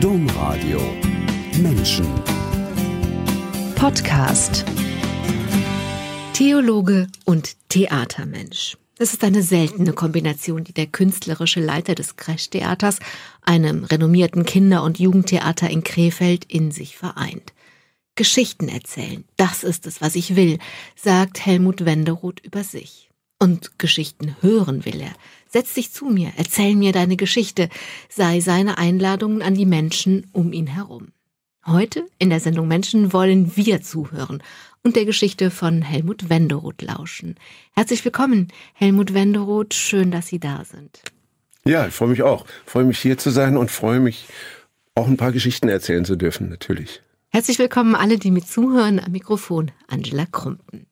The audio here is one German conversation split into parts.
Domradio Menschen Podcast Theologe und Theatermensch. Das ist eine seltene Kombination, die der künstlerische Leiter des Crash-Theaters, einem renommierten Kinder- und Jugendtheater in Krefeld, in sich vereint. Geschichten erzählen, das ist es, was ich will, sagt Helmut Wenderoth über sich. Und Geschichten hören will er. Setz dich zu mir, erzähl mir deine Geschichte, sei seine Einladungen an die Menschen um ihn herum. Heute in der Sendung Menschen wollen wir zuhören und der Geschichte von Helmut Wenderoth lauschen. Herzlich willkommen, Helmut Wenderoth, schön, dass Sie da sind. Ja, ich freue mich auch. Ich freue mich hier zu sein und freue mich auch ein paar Geschichten erzählen zu dürfen, natürlich. Herzlich willkommen alle, die mit zuhören. Am Mikrofon Angela Krumpen.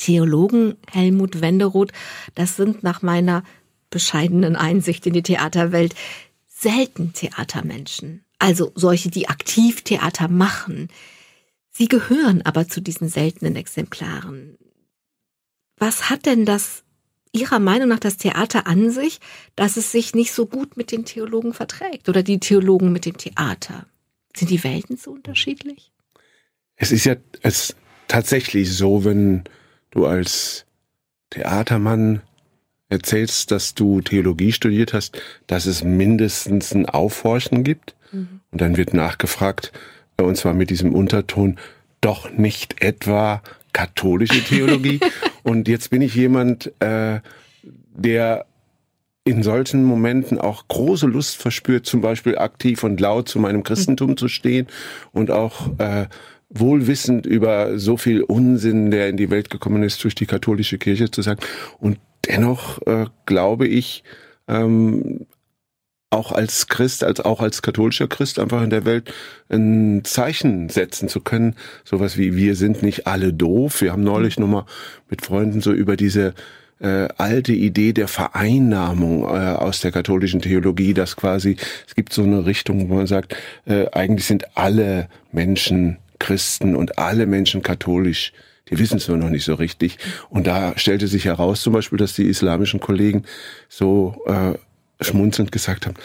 Theologen Helmut Wenderoth, das sind nach meiner bescheidenen Einsicht in die Theaterwelt selten Theatermenschen. Also solche, die aktiv Theater machen. Sie gehören aber zu diesen seltenen Exemplaren. Was hat denn das Ihrer Meinung nach das Theater an sich, dass es sich nicht so gut mit den Theologen verträgt oder die Theologen mit dem Theater? Sind die Welten so unterschiedlich? Es ist ja es tatsächlich so, wenn du als Theatermann erzählst, dass du Theologie studiert hast, dass es mindestens ein Aufhorchen gibt. Mhm. Und dann wird nachgefragt, äh, und zwar mit diesem Unterton, doch nicht etwa katholische Theologie. und jetzt bin ich jemand, äh, der in solchen Momenten auch große Lust verspürt, zum Beispiel aktiv und laut zu meinem Christentum zu stehen und auch äh, wohlwissend über so viel Unsinn, der in die Welt gekommen ist, durch die katholische Kirche zu sagen. Und dennoch äh, glaube ich, ähm, auch als Christ, als auch als katholischer Christ einfach in der Welt ein Zeichen setzen zu können. Sowas wie wir sind nicht alle doof. Wir haben neulich nochmal mit Freunden so über diese äh, alte Idee der Vereinnahmung äh, aus der katholischen Theologie, dass quasi es gibt so eine Richtung, wo man sagt, äh, eigentlich sind alle Menschen Christen und alle Menschen katholisch. Die wissen es nur noch nicht so richtig. Und da stellte sich heraus zum Beispiel, dass die islamischen Kollegen so äh, schmunzelnd gesagt haben,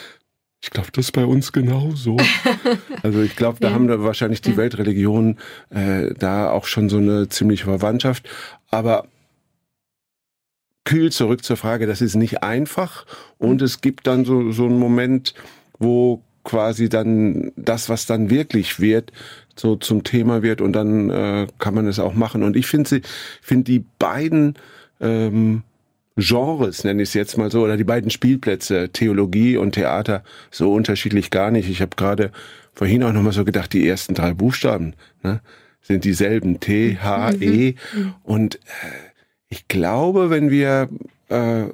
ich glaube, das ist bei uns genauso. Also ich glaube, da ja. haben da wahrscheinlich die ja. Weltreligionen äh, da auch schon so eine ziemliche Verwandtschaft. Aber kühl zurück zur Frage, das ist nicht einfach. Und es gibt dann so, so einen Moment, wo quasi dann das, was dann wirklich wird, so zum Thema wird und dann äh, kann man es auch machen. Und ich finde sie, finde die beiden ähm, Genres, nenne ich es jetzt mal so, oder die beiden Spielplätze, Theologie und Theater, so unterschiedlich gar nicht. Ich habe gerade vorhin auch nochmal so gedacht, die ersten drei Buchstaben ne, sind dieselben, T, H, E. Mhm. Und äh, ich glaube, wenn wir äh,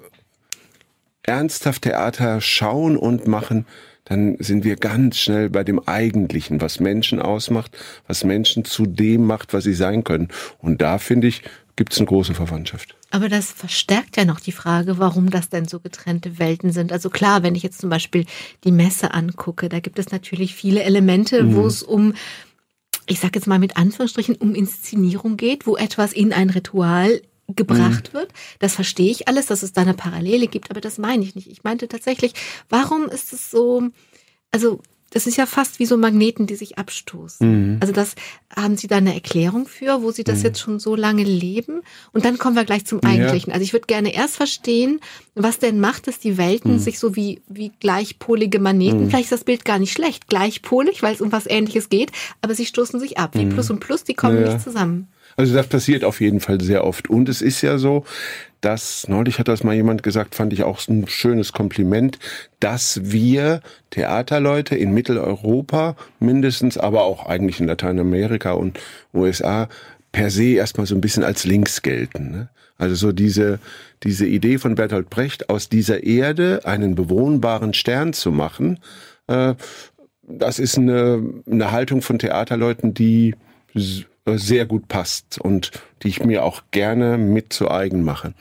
ernsthaft Theater schauen und machen, dann sind wir ganz schnell bei dem Eigentlichen, was Menschen ausmacht, was Menschen zu dem macht, was sie sein können. Und da finde ich, gibt es eine große Verwandtschaft. Aber das verstärkt ja noch die Frage, warum das denn so getrennte Welten sind. Also klar, wenn ich jetzt zum Beispiel die Messe angucke, da gibt es natürlich viele Elemente, mhm. wo es um ich sage jetzt mal mit Anführungsstrichen, um Inszenierung geht, wo etwas in ein Ritual gebracht mhm. wird. Das verstehe ich alles, dass es da eine Parallele gibt, aber das meine ich nicht. Ich meinte tatsächlich, warum ist es so, also das ist ja fast wie so Magneten, die sich abstoßen. Mhm. Also das haben Sie da eine Erklärung für, wo Sie das mhm. jetzt schon so lange leben? Und dann kommen wir gleich zum Eigentlichen. Ja. Also ich würde gerne erst verstehen, was denn macht, dass die Welten mhm. sich so wie, wie gleichpolige Magneten, mhm. vielleicht ist das Bild gar nicht schlecht, gleichpolig, weil es um was Ähnliches geht, aber sie stoßen sich ab. Wie mhm. Plus und Plus, die kommen ja. nicht zusammen. Also das passiert auf jeden Fall sehr oft. Und es ist ja so, dass, neulich hat das mal jemand gesagt, fand ich auch ein schönes Kompliment, dass wir Theaterleute in Mitteleuropa mindestens, aber auch eigentlich in Lateinamerika und USA per se erstmal so ein bisschen als links gelten. Ne? Also so diese, diese Idee von Bertolt Brecht, aus dieser Erde einen bewohnbaren Stern zu machen, äh, das ist eine, eine Haltung von Theaterleuten, die sehr gut passt und die ich mir auch gerne mit zu eigen mache.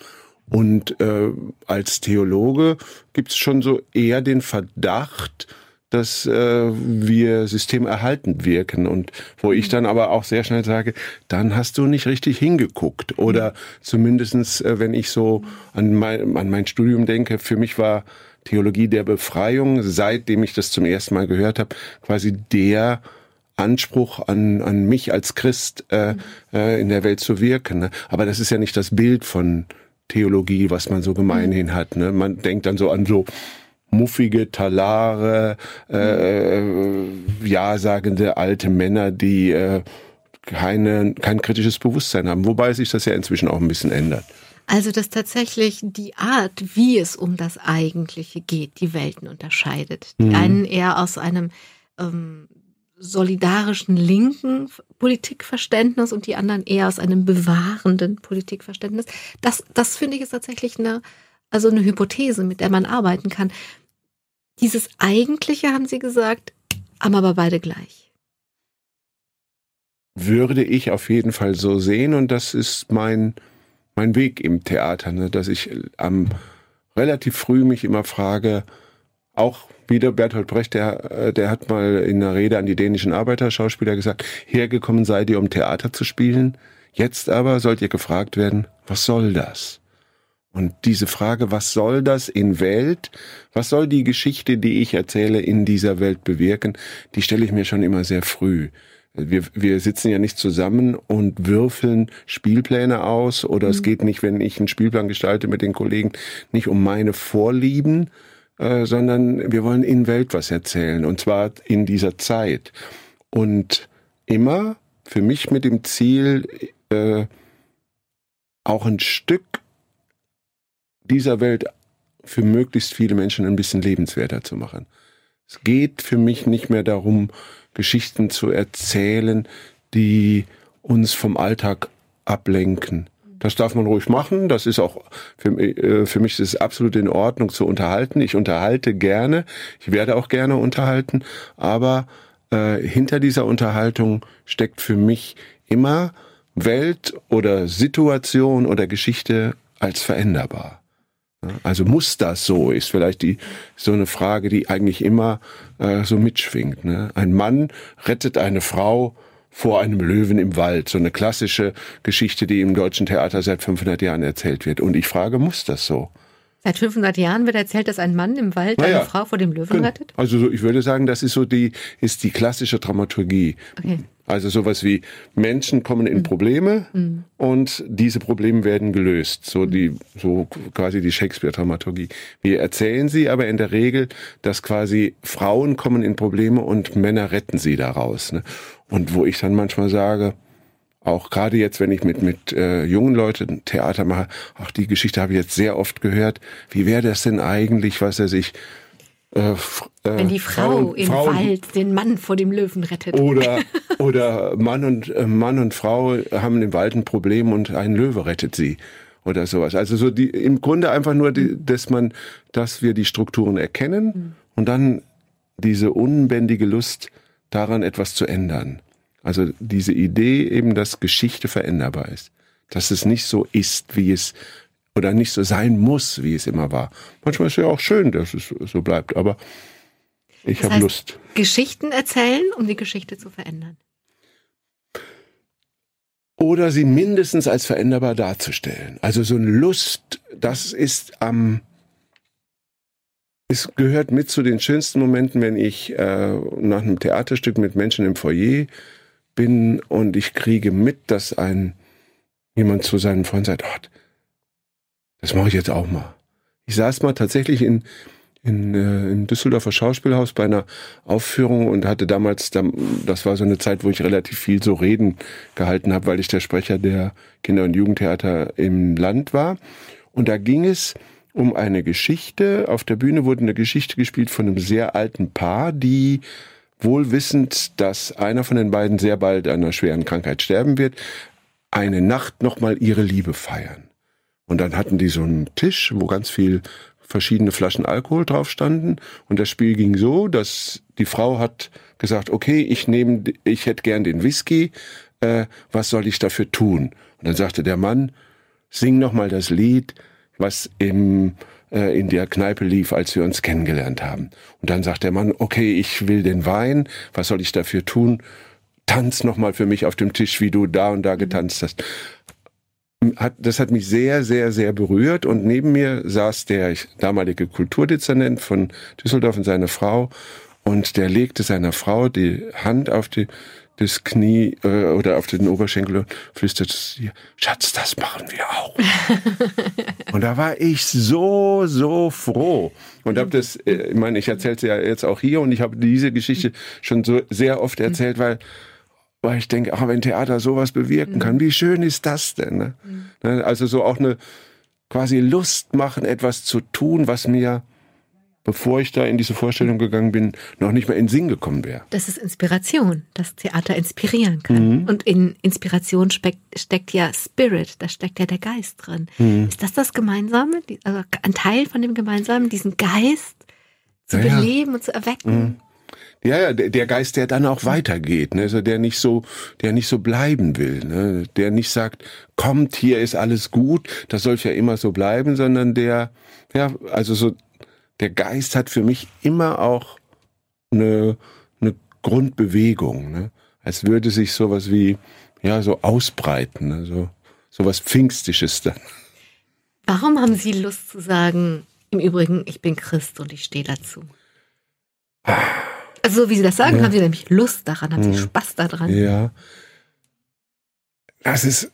Und äh, als Theologe gibt es schon so eher den Verdacht, dass äh, wir systemerhaltend wirken. Und wo ich dann aber auch sehr schnell sage, dann hast du nicht richtig hingeguckt. Oder zumindestens, äh, wenn ich so an mein, an mein Studium denke, für mich war Theologie der Befreiung, seitdem ich das zum ersten Mal gehört habe, quasi der Anspruch an, an mich als Christ äh, äh, in der Welt zu wirken. Ne? Aber das ist ja nicht das Bild von Theologie, was man so gemeinhin hat. Ne? Man denkt dann so an so muffige, talare, äh, ja-sagende alte Männer, die äh, keine, kein kritisches Bewusstsein haben. Wobei sich das ja inzwischen auch ein bisschen ändert. Also, dass tatsächlich die Art, wie es um das Eigentliche geht, die Welten unterscheidet. Die mhm. einen eher aus einem ähm, solidarischen linken Politikverständnis und die anderen eher aus einem bewahrenden Politikverständnis. Das, das finde ich ist tatsächlich eine, also eine Hypothese, mit der man arbeiten kann. Dieses Eigentliche, haben Sie gesagt, haben aber beide gleich. Würde ich auf jeden Fall so sehen und das ist mein, mein Weg im Theater, ne? dass ich am relativ früh mich immer frage, auch wieder Bertolt Brecht, der, äh, der hat mal in einer Rede an die dänischen Arbeiterschauspieler gesagt, hergekommen seid ihr, um Theater zu spielen. Jetzt aber sollt ihr gefragt werden, was soll das? Und diese Frage, was soll das in Welt, was soll die Geschichte, die ich erzähle, in dieser Welt bewirken, die stelle ich mir schon immer sehr früh. Wir, wir sitzen ja nicht zusammen und würfeln Spielpläne aus oder mhm. es geht nicht, wenn ich einen Spielplan gestalte mit den Kollegen, nicht um meine Vorlieben, äh, sondern wir wollen in Welt was erzählen und zwar in dieser Zeit. Und immer für mich mit dem Ziel, äh, auch ein Stück dieser Welt für möglichst viele Menschen ein bisschen lebenswerter zu machen. Es geht für mich nicht mehr darum, Geschichten zu erzählen, die uns vom Alltag ablenken. Das darf man ruhig machen. Das ist auch für, äh, für mich ist es absolut in Ordnung zu unterhalten. Ich unterhalte gerne. Ich werde auch gerne unterhalten. Aber äh, hinter dieser Unterhaltung steckt für mich immer Welt oder Situation oder Geschichte als veränderbar. Also muss das so, ist vielleicht die so eine Frage, die eigentlich immer äh, so mitschwingt. Ne? Ein Mann rettet eine Frau vor einem Löwen im Wald. So eine klassische Geschichte, die im deutschen Theater seit 500 Jahren erzählt wird. Und ich frage, muss das so? Seit 500 Jahren wird erzählt, dass ein Mann im Wald naja, eine Frau vor dem Löwen rettet? Also ich würde sagen, das ist so die, ist die klassische Dramaturgie. Okay. Also sowas wie Menschen kommen in mhm. Probleme mhm. und diese Probleme werden gelöst. So die, so quasi die Shakespeare-Dramaturgie. Wir erzählen sie aber in der Regel, dass quasi Frauen kommen in Probleme und Männer retten sie daraus. Ne? Und wo ich dann manchmal sage, auch gerade jetzt, wenn ich mit mit äh, jungen Leuten Theater mache, auch die Geschichte habe ich jetzt sehr oft gehört. Wie wäre das denn eigentlich, was er sich äh, äh, Wenn die Frau Frauen, im Frauen, Wald den Mann vor dem Löwen rettet. Oder, oder Mann, und, äh, Mann und Frau haben im Wald ein Problem und ein Löwe rettet sie. Oder sowas. Also so die, im Grunde einfach nur, die, dass man, dass wir die Strukturen erkennen mhm. und dann diese unbändige Lust daran etwas zu ändern. Also diese Idee eben, dass Geschichte veränderbar ist. Dass es nicht so ist, wie es oder nicht so sein muss, wie es immer war. Manchmal ist es ja auch schön, dass es so bleibt, aber ich habe Lust. Geschichten erzählen, um die Geschichte zu verändern. Oder sie mindestens als veränderbar darzustellen. Also so eine Lust, das ist am es gehört mit zu den schönsten Momenten, wenn ich äh, nach einem Theaterstück mit Menschen im Foyer bin und ich kriege mit, dass ein jemand zu seinem Freund sagt, oh, das mache ich jetzt auch mal. Ich saß mal tatsächlich in, in, äh, im Düsseldorfer Schauspielhaus bei einer Aufführung und hatte damals, das war so eine Zeit, wo ich relativ viel so Reden gehalten habe, weil ich der Sprecher der Kinder- und Jugendtheater im Land war. Und da ging es um eine Geschichte. Auf der Bühne wurde eine Geschichte gespielt von einem sehr alten Paar, die wohl wissend, dass einer von den beiden sehr bald an einer schweren Krankheit sterben wird, eine Nacht nochmal ihre Liebe feiern. Und dann hatten die so einen Tisch, wo ganz viel verschiedene Flaschen Alkohol drauf standen. Und das Spiel ging so, dass die Frau hat gesagt, okay, ich nehme, ich hätte gern den Whisky, äh, was soll ich dafür tun? Und dann sagte der Mann, sing noch mal das Lied, was im äh, in der Kneipe lief, als wir uns kennengelernt haben. Und dann sagt der Mann, okay, ich will den Wein, was soll ich dafür tun? Tanz noch mal für mich auf dem Tisch, wie du da und da getanzt hast. hat, das hat mich sehr, sehr, sehr berührt. Und neben mir saß der damalige Kulturdezernent von Düsseldorf und seine Frau. Und der legte seiner Frau die Hand auf die, das Knie äh, oder auf den Oberschenkel und flüsterte sie, Schatz, das machen wir auch. und da war ich so, so froh. Und habe das, äh, ich meine, ich erzähle es ja jetzt auch hier und ich habe diese Geschichte schon so sehr oft erzählt, weil weil ich denke, ach, wenn Theater sowas bewirken kann, wie schön ist das denn? Ne? Mhm. Also so auch eine quasi Lust machen, etwas zu tun, was mir bevor ich da in diese Vorstellung gegangen bin, noch nicht mal in Sinn gekommen wäre. Das ist Inspiration, dass Theater inspirieren kann. Mhm. Und in Inspiration steckt, ja Spirit, da steckt ja der Geist drin. Mhm. Ist das das Gemeinsame, also ein Teil von dem Gemeinsamen, diesen Geist zu ja, beleben ja. und zu erwecken? Mhm. Ja, ja, der Geist, der dann auch weitergeht, ne? also der nicht so, der nicht so bleiben will, ne? der nicht sagt, kommt, hier ist alles gut, das soll ja immer so bleiben, sondern der, ja, also so der Geist hat für mich immer auch eine, eine Grundbewegung, ne? als würde sich sowas wie, ja, so ausbreiten, ne? so, so was Pfingstisches dann. Warum haben Sie Lust zu sagen, im Übrigen, ich bin Christ und ich stehe dazu? Also, so wie Sie das sagen, ja. haben Sie nämlich Lust daran, haben Sie hm. Spaß daran. Ja. Das ist,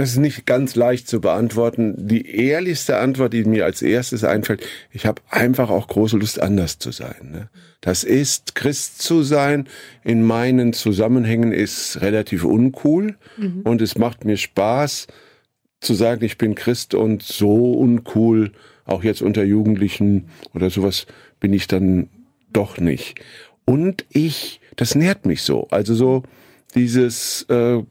das ist nicht ganz leicht zu beantworten. Die ehrlichste Antwort, die mir als erstes einfällt, ich habe einfach auch große Lust, anders zu sein. Ne? Das ist, Christ zu sein in meinen Zusammenhängen ist relativ uncool mhm. und es macht mir Spaß zu sagen, ich bin Christ und so uncool, auch jetzt unter Jugendlichen oder sowas bin ich dann doch nicht. Und ich, das nährt mich so. Also so dieses äh,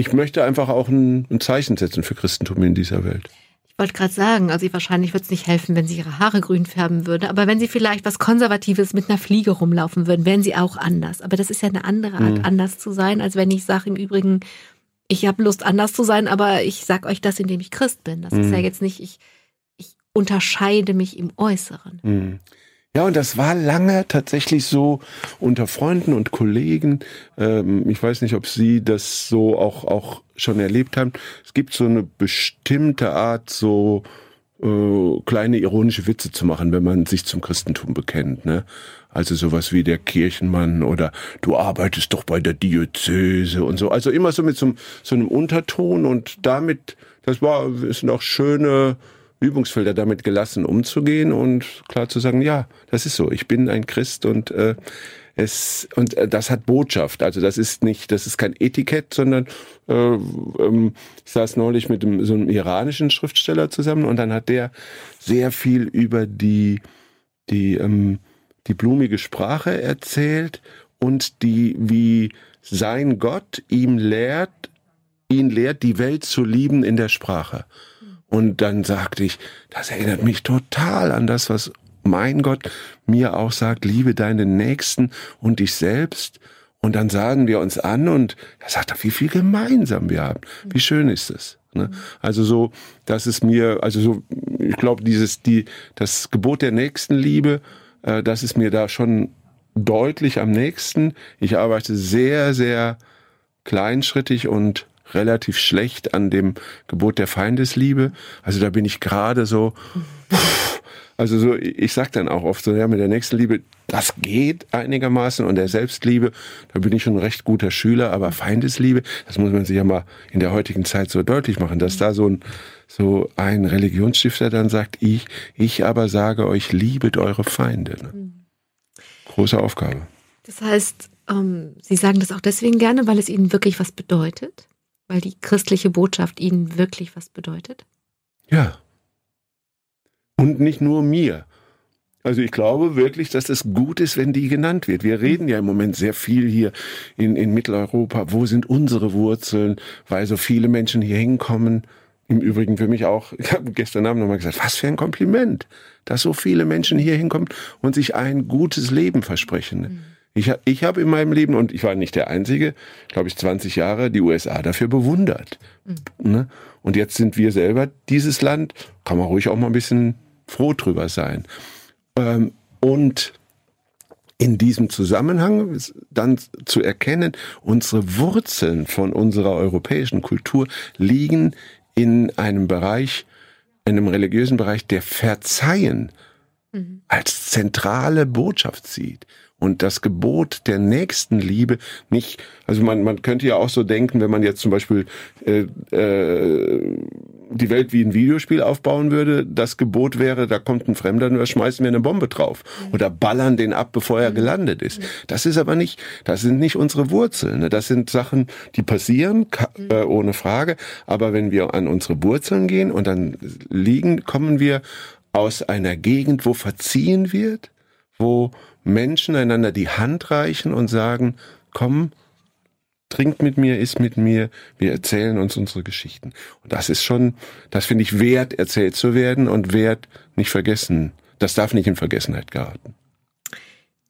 ich möchte einfach auch ein, ein Zeichen setzen für Christentum in dieser Welt. Ich wollte gerade sagen, also wahrscheinlich würde es nicht helfen, wenn sie ihre Haare grün färben würde, aber wenn sie vielleicht was Konservatives mit einer Fliege rumlaufen würden, wären sie auch anders. Aber das ist ja eine andere Art, mhm. anders zu sein, als wenn ich sage im Übrigen, ich habe Lust, anders zu sein, aber ich sag euch das, indem ich Christ bin. Das mhm. ist ja jetzt nicht, ich, ich unterscheide mich im Äußeren. Mhm. Ja, und das war lange tatsächlich so unter Freunden und Kollegen. Ähm, ich weiß nicht, ob Sie das so auch, auch schon erlebt haben. Es gibt so eine bestimmte Art, so äh, kleine ironische Witze zu machen, wenn man sich zum Christentum bekennt. Ne? Also sowas wie der Kirchenmann oder du arbeitest doch bei der Diözese und so. Also immer so mit so, so einem Unterton und damit, das war, sind auch schöne Übungsfelder damit gelassen umzugehen und klar zu sagen, ja, das ist so, ich bin ein Christ und äh, es und äh, das hat Botschaft. Also das ist nicht, das ist kein Etikett, sondern äh, ähm, ich saß neulich mit dem, so einem iranischen Schriftsteller zusammen und dann hat der sehr viel über die die ähm, die blumige Sprache erzählt und die wie sein Gott ihm lehrt, ihn lehrt, die Welt zu lieben in der Sprache. Und dann sagte ich, das erinnert mich total an das, was mein Gott mir auch sagt, liebe deinen Nächsten und dich selbst. Und dann sagen wir uns an und er sagt, wie viel gemeinsam wir haben. Wie schön ist es. Ne? Also so, dass es mir, also so, ich glaube, dieses, die, das Gebot der Nächstenliebe, äh, das ist mir da schon deutlich am nächsten. Ich arbeite sehr, sehr kleinschrittig und relativ schlecht an dem Gebot der Feindesliebe. Also da bin ich gerade so, also so, ich sag dann auch oft so, ja, mit der nächsten Liebe, das geht einigermaßen und der Selbstliebe, da bin ich schon ein recht guter Schüler, aber Feindesliebe, das muss man sich ja mal in der heutigen Zeit so deutlich machen, dass da so ein, so ein Religionsstifter dann sagt, ich, ich aber sage euch, liebet eure Feinde. Ne? Mhm. Große Aufgabe. Das heißt, ähm, Sie sagen das auch deswegen gerne, weil es Ihnen wirklich was bedeutet? Weil die christliche Botschaft ihnen wirklich was bedeutet? Ja. Und nicht nur mir. Also ich glaube wirklich, dass es gut ist, wenn die genannt wird. Wir reden ja im Moment sehr viel hier in, in Mitteleuropa. Wo sind unsere Wurzeln? Weil so viele Menschen hier hinkommen. Im Übrigen für mich auch, ich habe gestern Abend nochmal gesagt, was für ein Kompliment, dass so viele Menschen hier hinkommen und sich ein gutes Leben versprechen. Mhm. Ich, ich habe in meinem Leben, und ich war nicht der Einzige, glaube ich, 20 Jahre die USA dafür bewundert. Mhm. Ne? Und jetzt sind wir selber dieses Land, kann man ruhig auch mal ein bisschen froh drüber sein. Ähm, und in diesem Zusammenhang dann zu erkennen, unsere Wurzeln von unserer europäischen Kultur liegen in einem Bereich, in einem religiösen Bereich, der Verzeihen mhm. als zentrale Botschaft sieht und das Gebot der Nächstenliebe nicht, also man, man könnte ja auch so denken, wenn man jetzt zum Beispiel äh, äh, die Welt wie ein Videospiel aufbauen würde, das Gebot wäre, da kommt ein Fremder und da schmeißen wir eine Bombe drauf mhm. oder ballern den ab, bevor er mhm. gelandet ist. Mhm. Das ist aber nicht, das sind nicht unsere Wurzeln. Ne? Das sind Sachen, die passieren, äh, ohne Frage. Aber wenn wir an unsere Wurzeln gehen und dann liegen, kommen wir aus einer Gegend, wo verziehen wird, wo Menschen einander die Hand reichen und sagen, komm, trinkt mit mir, isst mit mir, wir erzählen uns unsere Geschichten. Und das ist schon, das finde ich wert, erzählt zu werden und wert, nicht vergessen. Das darf nicht in Vergessenheit geraten.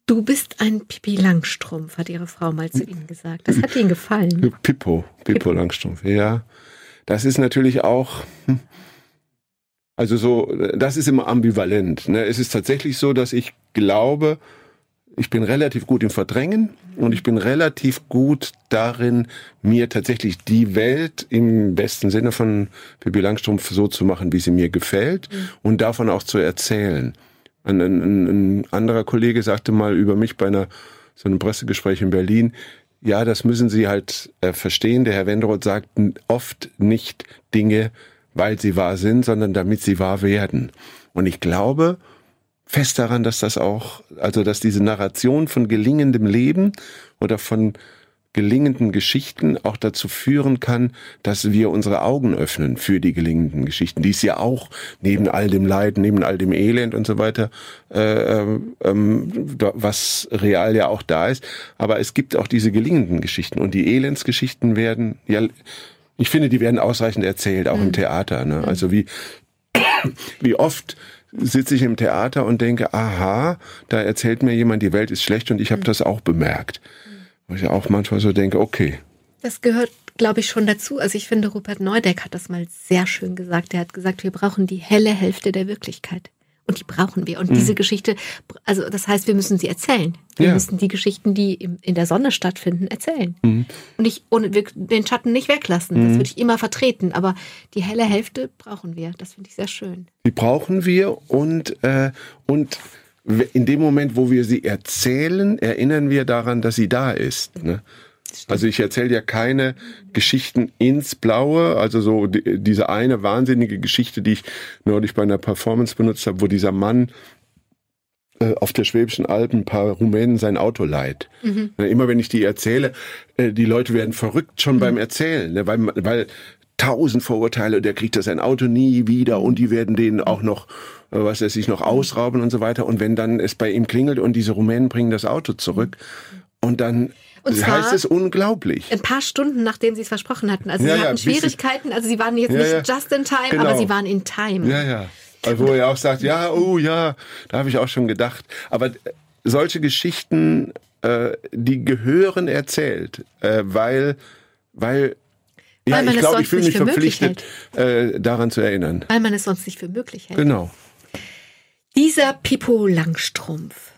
Du bist ein Pippi Langstrumpf, hat ihre Frau mal zu Ihnen gesagt. Das hat Ihnen gefallen. Pippo, Pippo. Langstrumpf, ja. Das ist natürlich auch, hm, also so, das ist immer ambivalent. Ne? Es ist tatsächlich so, dass ich glaube, ich bin relativ gut im Verdrängen und ich bin relativ gut darin, mir tatsächlich die Welt im besten Sinne von Pippi Langstrumpf so zu machen, wie sie mir gefällt mhm. und davon auch zu erzählen. Ein, ein, ein, anderer Kollege sagte mal über mich bei einer so einem Pressegespräch in Berlin, ja, das müssen Sie halt äh, verstehen. Der Herr Wenderoth sagt oft nicht Dinge, weil sie wahr sind, sondern damit sie wahr werden. Und ich glaube, fest daran, dass das auch, also dass diese Narration von gelingendem Leben oder von gelingenden Geschichten auch dazu führen kann, dass wir unsere Augen öffnen für die gelingenden Geschichten, die es ja auch neben all dem Leid, neben all dem Elend und so weiter, äh, ähm, was real ja auch da ist. Aber es gibt auch diese gelingenden Geschichten und die Elendsgeschichten werden, ja, ich finde, die werden ausreichend erzählt, auch mhm. im Theater. Ne? Also wie wie oft sitze ich im Theater und denke, aha, da erzählt mir jemand, die Welt ist schlecht und ich habe mhm. das auch bemerkt. Wo ich auch manchmal so denke, okay. Das gehört, glaube ich, schon dazu. Also ich finde, Rupert Neudeck hat das mal sehr schön gesagt. Er hat gesagt, wir brauchen die helle Hälfte der Wirklichkeit. Und die brauchen wir. Und mhm. diese Geschichte, also das heißt, wir müssen sie erzählen. Wir ja. müssen die Geschichten, die in der Sonne stattfinden, erzählen. Mhm. Und ich ohne den Schatten nicht weglassen. Mhm. Das würde ich immer vertreten. Aber die helle Hälfte brauchen wir. Das finde ich sehr schön. Die brauchen wir und, äh, und in dem Moment, wo wir sie erzählen, erinnern wir daran, dass sie da ist. Ne? Also ich erzähle ja keine Geschichten ins Blaue, also so die, diese eine wahnsinnige Geschichte, die ich neulich bei einer Performance benutzt habe, wo dieser Mann äh, auf der Schwäbischen Alpen ein paar Rumänen sein Auto leiht. Mhm. Immer wenn ich die erzähle, äh, die Leute werden verrückt schon mhm. beim Erzählen, ne? weil, weil tausend Vorurteile, der kriegt das sein Auto nie wieder und die werden den auch noch äh, was er sich noch ausrauben und so weiter. Und wenn dann es bei ihm klingelt und diese Rumänen bringen das Auto zurück und dann und das heißt es unglaublich. Ein paar Stunden, nachdem sie es versprochen hatten. Also ja, sie hatten ja, Schwierigkeiten, also sie waren jetzt ja, nicht just in time, genau. aber sie waren in time. Ja, ja. Also wo er auch sagt, ja, oh ja, da habe ich auch schon gedacht. Aber solche Geschichten, äh, die gehören erzählt, äh, weil, weil ja, weil ich glaube, ich fühle mich verpflichtet, äh, daran zu erinnern. Weil man es sonst nicht für möglich hält. Genau. Dieser Pippo Langstrumpf,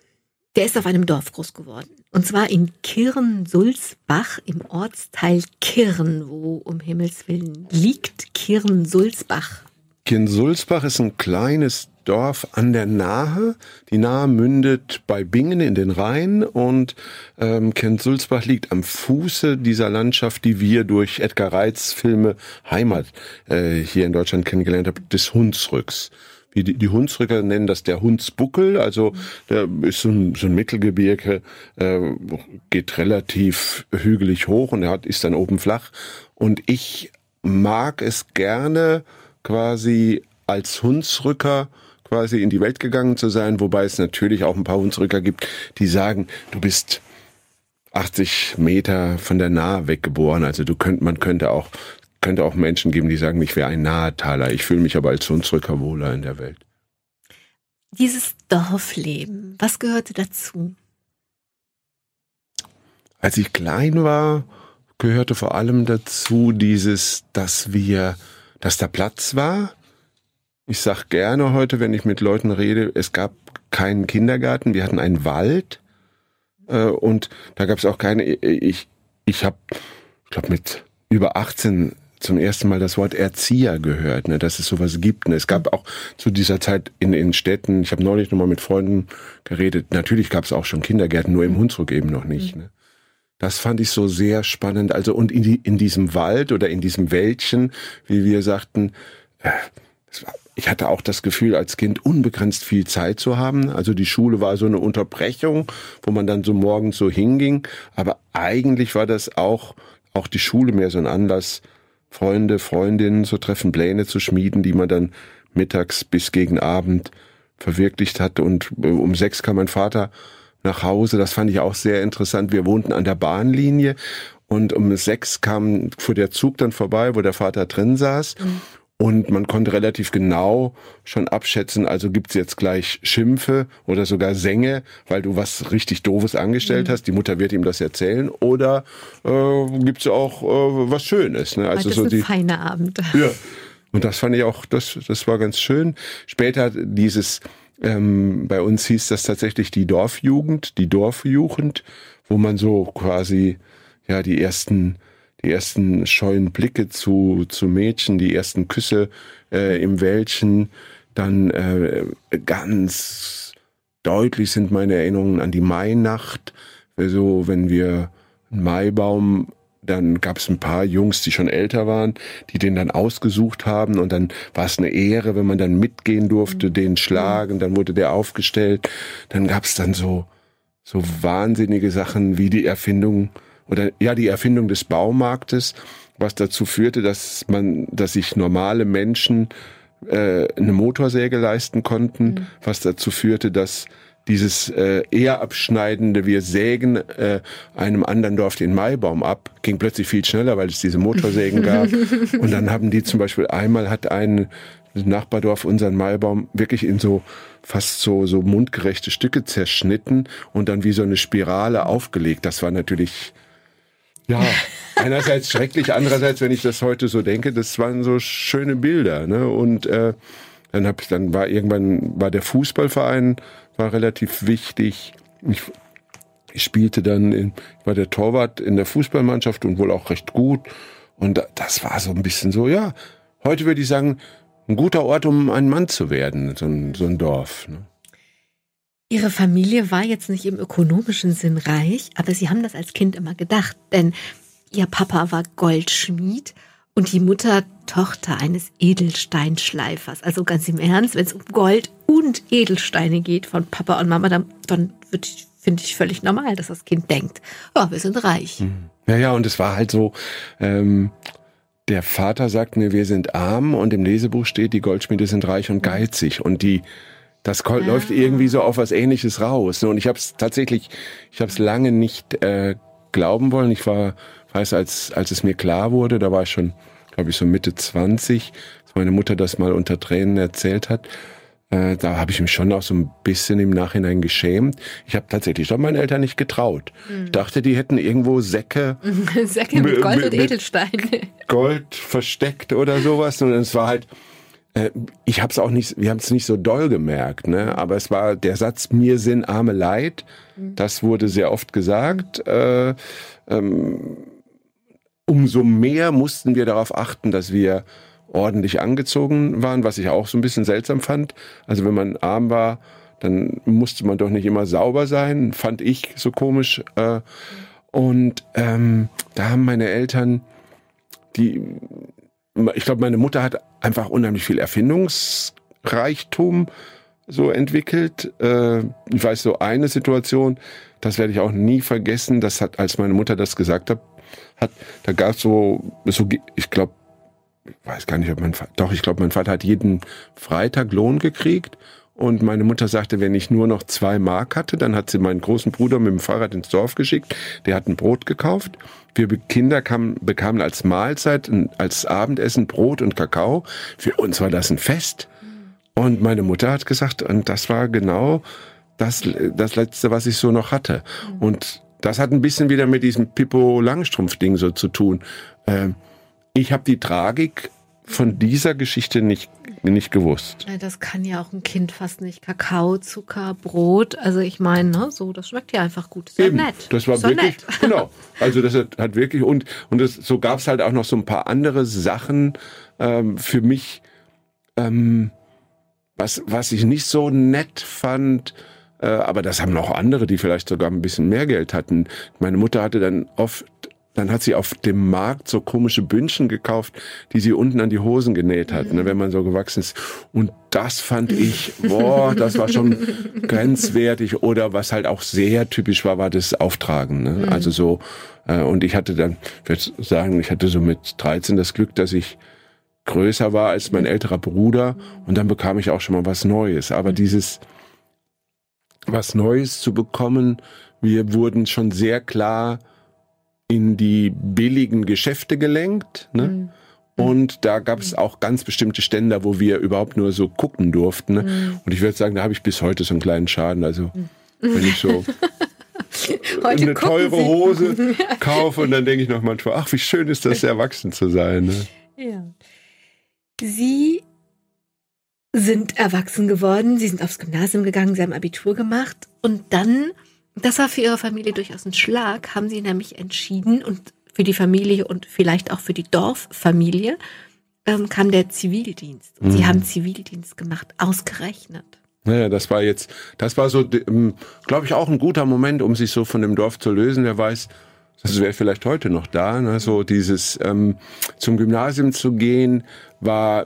der ist auf einem Dorf groß geworden. Und zwar in Kirn-Sulzbach im Ortsteil Kirn, wo um Himmels Willen liegt Kirn-Sulzbach. Kirn-Sulzbach ist ein kleines Dorf an der Nahe. Die Nahe mündet bei Bingen in den Rhein und ähm, Kirn-Sulzbach liegt am Fuße dieser Landschaft, die wir durch Edgar Reitz Filme Heimat äh, hier in Deutschland kennengelernt haben, des Hunsrücks wie die, die Hunsrücker nennen das der Hunsbuckel, also der ist so ein, so ein Mittelgebirge, äh, geht relativ hügelig hoch und er hat, ist dann oben flach. Und ich mag es gerne quasi als Hunsrücker quasi in die Welt gegangen zu sein, wobei es natürlich auch ein paar Hunsrücker gibt, die sagen, du bist 80 Meter von der Nahe weggeboren. Also du könnt, man könnte auch könnte auch Menschen geben, die sagen, ich wäre ein Nahetaler. Ich fühle mich aber als Hunsrücker wohler in der Welt. Dieses Dorfleben, was gehörte dazu? Als ich klein war, gehörte vor allem dazu dieses, dass wir, dass da Platz war. Ich sag gerne heute, wenn ich mit Leuten rede, es gab keinen Kindergarten, wir hatten einen Wald Äh, und da gab es auch keine, ich, ich habe, ich glaube mit über 18 zum ersten Mal das Wort Erzieher gehört, ne, dass es sowas gibt. Ne. Es gab auch zu dieser Zeit in, in Städten, ich habe neulich nochmal mit Freunden geredet, natürlich gab es auch schon Kindergärten, nur im Hunsrück eben noch nicht. Mhm. Ne. Das fand ich so sehr spannend. Also und in, die, in diesem Wald oder in diesem Wäldchen, wie wir sagten, äh, ich hatte auch das Gefühl, als Kind unbegrenzt viel Zeit zu haben. Also die Schule war so eine Unterbrechung, wo man dann so morgens so hinging. Aber eigentlich war das auch, auch die Schule mehr so ein Anlass, Freunde, Freundinnen zu treffen, Pläne zu schmieden, die man dann mittags bis gegen Abend verwirklicht hat. Und äh, um sechs kam mein Vater nach Hause. Das fand ich auch sehr interessant. Wir wohnten an der Bahnlinie und um sechs kam, fuhr der Zug dann vorbei, wo der Vater drin saß. Mhm. Und man konnte relativ genau schon abschätzen, also gibt's jetzt gleich Schimpfe oder sogar Sänge, weil du was richtig Doofes angestellt mhm. hast. Die Mutter wird ihm das erzählen. Oder äh, gibt's auch äh, was Schönes. Ne? Also das so ist ein die, feiner Abend. Ja. Und das fand ich auch, das, das war ganz schön. Später dieses, ähm, bei uns hieß das tatsächlich die Dorfjugend, die Dorfjugend, wo man so quasi ja die ersten die ersten scheuen Blicke zu, zu Mädchen, die ersten Küsse äh, im Wäldchen, dann äh, ganz deutlich sind meine Erinnerungen an die Mainacht. Also wenn wir einen Maibaum dann gab es ein paar Jungs, die schon älter waren, die den dann ausgesucht haben und dann war es eine Ehre, wenn man dann mitgehen durfte, mhm. den schlagen, dann wurde der aufgestellt. Dann gab es dann so so wahnsinnige Sachen wie die Erfindung oder ja die Erfindung des Baumarktes, was dazu führte, dass man, dass sich normale Menschen äh, eine Motorsäge leisten konnten, mhm. was dazu führte, dass dieses äh, eher abschneidende, wir sägen äh, einem anderen Dorf den Maibaum ab, ging plötzlich viel schneller, weil es diese Motorsägen gab. Und dann haben die zum Beispiel einmal hat ein Nachbardorf unseren Maibaum wirklich in so fast so, so mundgerechte Stücke zerschnitten und dann wie so eine Spirale aufgelegt. Das war natürlich ja, einerseits schrecklich, andererseits, wenn ich das heute so denke, das waren so schöne Bilder. Ne? Und äh, dann hab ich, dann war irgendwann war der Fußballverein war relativ wichtig. Ich, ich spielte dann, in, ich war der Torwart in der Fußballmannschaft und wohl auch recht gut. Und das war so ein bisschen so, ja. Heute würde ich sagen, ein guter Ort, um ein Mann zu werden, so ein, so ein Dorf. Ne? Ihre Familie war jetzt nicht im ökonomischen Sinn reich, aber Sie haben das als Kind immer gedacht, denn Ihr Papa war Goldschmied und die Mutter Tochter eines Edelsteinschleifers. Also ganz im Ernst, wenn es um Gold und Edelsteine geht von Papa und Mama, dann, dann finde ich völlig normal, dass das Kind denkt, oh, wir sind reich. Mhm. Ja, ja, und es war halt so, ähm, der Vater sagt mir, wir sind arm und im Lesebuch steht, die Goldschmiede sind reich und geizig und die das ah. läuft irgendwie so auf was Ähnliches raus. Und ich habe es tatsächlich, ich habe es lange nicht äh, glauben wollen. Ich war, weiß, als als es mir klar wurde, da war ich schon, glaube ich, so Mitte 20, als meine Mutter das mal unter Tränen erzählt hat. Äh, da habe ich mich schon auch so ein bisschen im Nachhinein geschämt. Ich habe tatsächlich doch meinen Eltern nicht getraut. Mhm. Ich dachte, die hätten irgendwo Säcke, Säcke mit Gold und Edelsteine. Gold versteckt oder sowas. Und es war halt, ich habe es auch nicht, wir haben es nicht so doll gemerkt, ne? Aber es war der Satz "Mir sind arme Leid", mhm. das wurde sehr oft gesagt. Äh, ähm, umso mehr mussten wir darauf achten, dass wir ordentlich angezogen waren, was ich auch so ein bisschen seltsam fand. Also wenn man arm war, dann musste man doch nicht immer sauber sein, fand ich so komisch. Äh, und ähm, da haben meine Eltern, die ich glaube, meine Mutter hat einfach unheimlich viel Erfindungsreichtum so entwickelt. Äh, ich weiß so eine Situation, das werde ich auch nie vergessen, das hat, als meine Mutter das gesagt hat, hat da gab es so, so, ich glaube, ich weiß gar nicht, ob mein Vater, doch, ich glaube, mein Vater hat jeden Freitag Lohn gekriegt und meine Mutter sagte, wenn ich nur noch zwei Mark hatte, dann hat sie meinen großen Bruder mit dem Fahrrad ins Dorf geschickt. Der hat ein Brot gekauft. Wir Kinder kamen, bekamen als Mahlzeit, als Abendessen Brot und Kakao. Für uns war das ein Fest. Und meine Mutter hat gesagt, und das war genau das, das Letzte, was ich so noch hatte. Und das hat ein bisschen wieder mit diesem Pippo Langstrumpf-Ding so zu tun. Ähm, ich habe die Tragik von dieser Geschichte nicht, nicht gewusst. Das kann ja auch ein Kind fast nicht. Kakao, Zucker, Brot. Also ich meine, ne, so, das schmeckt ja einfach gut. Ist Eben, nett. Das war ist wirklich, nett. genau. Also das hat, hat wirklich, und, und das, so gab es halt auch noch so ein paar andere Sachen ähm, für mich, ähm, was, was ich nicht so nett fand, äh, aber das haben auch andere, die vielleicht sogar ein bisschen mehr Geld hatten. Meine Mutter hatte dann oft dann hat sie auf dem Markt so komische Bündchen gekauft, die sie unten an die Hosen genäht hat, ne, wenn man so gewachsen ist. Und das fand ich, boah, das war schon grenzwertig. Oder was halt auch sehr typisch war, war das Auftragen. Ne? Also so, äh, und ich hatte dann, ich würde sagen, ich hatte so mit 13 das Glück, dass ich größer war als mein älterer Bruder und dann bekam ich auch schon mal was Neues. Aber dieses was Neues zu bekommen, wir wurden schon sehr klar in die billigen Geschäfte gelenkt. Ne? Und da gab es auch ganz bestimmte Ständer, wo wir überhaupt nur so gucken durften. Ne? Und ich würde sagen, da habe ich bis heute so einen kleinen Schaden. Also wenn ich so Heute eine teure Sie. Hose kaufe und dann denke ich noch manchmal, ach, wie schön ist das, erwachsen zu sein. Ne? Ja. Sie sind erwachsen geworden, Sie sind aufs Gymnasium gegangen, Sie haben Abitur gemacht und dann, das war für Ihre Familie durchaus ein Schlag, haben Sie nämlich entschieden und für die Familie und vielleicht auch für die Dorffamilie ähm, kam der Zivildienst. Und Sie haben Zivildienst gemacht, ausgerechnet. Naja, das war jetzt, das war so, glaube ich, auch ein guter Moment, um sich so von dem Dorf zu lösen. Wer weiß, das wäre vielleicht heute noch da. Ne? So dieses ähm, zum Gymnasium zu gehen, war,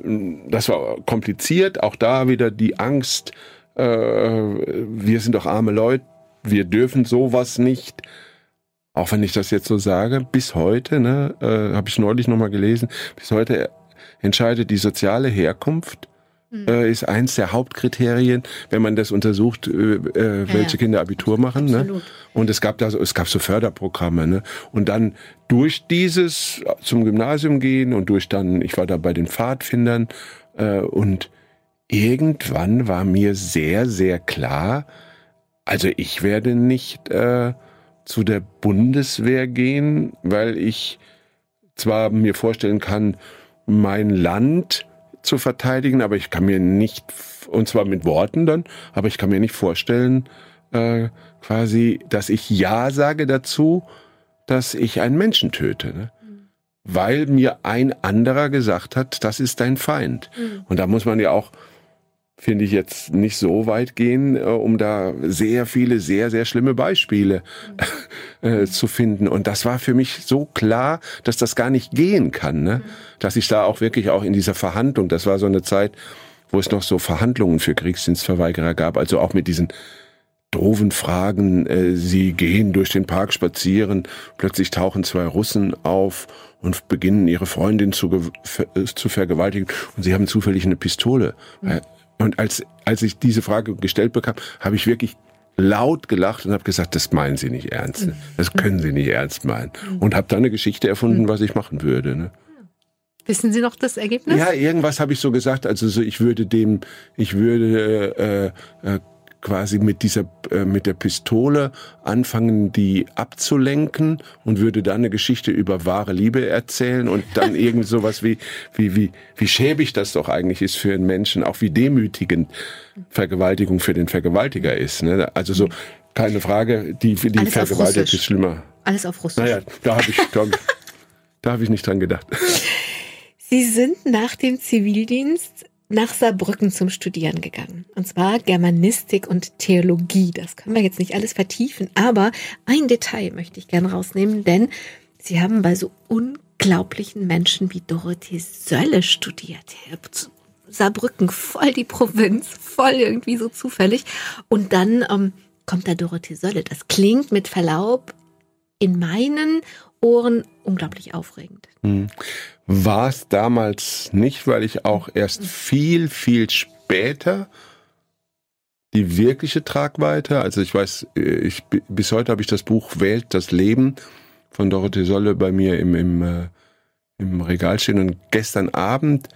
das war kompliziert. Auch da wieder die Angst. Äh, wir sind doch arme Leute, wir dürfen sowas nicht. Auch wenn ich das jetzt so sage, bis heute, ne, äh, habe ich neulich nochmal gelesen, bis heute entscheidet die soziale Herkunft äh, ist eins der Hauptkriterien, wenn man das untersucht, äh, äh, welche ja. Kinder Abitur machen. Ne? Und es gab da so, es gab so Förderprogramme. Ne? Und dann durch dieses zum Gymnasium gehen und durch dann, ich war da bei den Pfadfindern äh, und irgendwann war mir sehr, sehr klar, also ich werde nicht äh, zu der Bundeswehr gehen, weil ich zwar mir vorstellen kann, mein Land zu verteidigen, aber ich kann mir nicht, und zwar mit Worten dann, aber ich kann mir nicht vorstellen, äh, quasi, dass ich Ja sage dazu, dass ich einen Menschen töte. Ne? Weil mir ein anderer gesagt hat, das ist dein Feind. Und da muss man ja auch, finde ich, jetzt nicht so weit gehen, äh, um da sehr viele, sehr, sehr schlimme Beispiele äh, zu finden. Und das war für mich so klar, dass das gar nicht gehen kann. Ne? Dass ich da auch wirklich auch in dieser Verhandlung, das war so eine Zeit, wo es noch so Verhandlungen für Kriegsdienstverweigerer gab, also auch mit diesen doofen Fragen, äh, sie gehen durch den Park spazieren, plötzlich tauchen zwei Russen auf und beginnen ihre Freundin zu, äh, zu vergewaltigen und sie haben zufällig eine Pistole. Äh, Und als, als ich diese Frage gestellt bekam, habe ich wirklich laut gelacht und habe gesagt, das meinen Sie nicht ernst. Das können Sie nicht ernst meinen. Und habe dann eine Geschichte erfunden, was ich machen würde. Ne? Wissen Sie noch das Ergebnis? Ja, irgendwas habe ich so gesagt. Also so, ich würde dem, ich würde äh, äh, quasi mit dieser, äh, mit der Pistole anfangen, die abzulenken und würde dann eine Geschichte über wahre Liebe erzählen und dann irgendwie sowas wie, wie, wie, wie schäbig das doch eigentlich ist für einen Menschen, auch wie demütigend Vergewaltigung für den Vergewaltiger ist. Ne? Also so, keine Frage, die, die Alles Russisch. ist schlimmer. Alles auf Russisch. Naja, da habe ich, da, da habe ich nicht dran gedacht. Sie sind nach dem Zivildienst nach Saarbrücken zum Studieren gegangen. Und zwar Germanistik und Theologie. Das können wir jetzt nicht alles vertiefen, aber ein Detail möchte ich gerne rausnehmen, denn Sie haben bei so unglaublichen Menschen wie Dorothee Sölle studiert. Saarbrücken, voll die Provinz, voll irgendwie so zufällig. Und dann ähm, kommt da Dorothee Sölle. Das klingt mit Verlaub in meinen Ohren unglaublich aufregend. War es damals nicht, weil ich auch erst viel, viel später die wirkliche Tragweite, also ich weiß, äh, ich, bis heute habe ich das Buch Wählt das Leben von Dorothee Solle bei mir im, im, äh, im Regal stehen und gestern Abend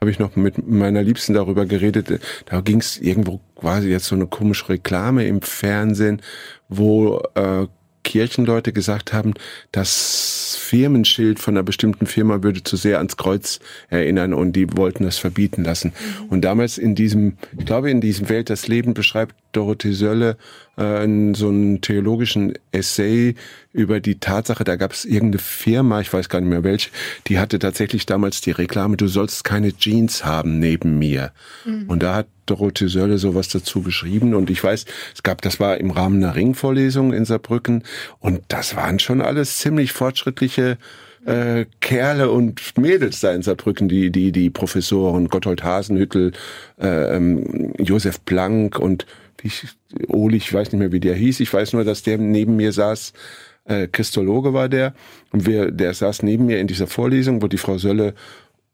habe ich noch mit meiner Liebsten darüber geredet. Da ging es irgendwo quasi jetzt so eine komische Reklame im Fernsehen, wo äh, Kirchenleute gesagt haben, das Firmenschild von einer bestimmten Firma würde zu sehr ans Kreuz erinnern und die wollten das verbieten lassen. Mhm. Und damals in diesem, ich glaube, in diesem Welt das Leben beschreibt Dorothee Sölle äh, so einen theologischen Essay über die Tatsache, da gab es irgendeine Firma, ich weiß gar nicht mehr welche, die hatte tatsächlich damals die Reklame, du sollst keine Jeans haben neben mir. Mhm. Und da hat Dorothee Sölle sowas dazu geschrieben und ich weiß, es gab, das war im Rahmen einer Ringvorlesung in Saarbrücken und das waren schon alles ziemlich fortschrittliche äh, Kerle und Mädels da in Saarbrücken, die, die, die Professoren, Gotthold Hasenhüttel, äh, ähm, Josef Planck und ich, Oli, ich weiß nicht mehr, wie der hieß. Ich weiß nur, dass der neben mir saß. Äh, Christologe war der. Und wir, der saß neben mir in dieser Vorlesung, wo die Frau Sölle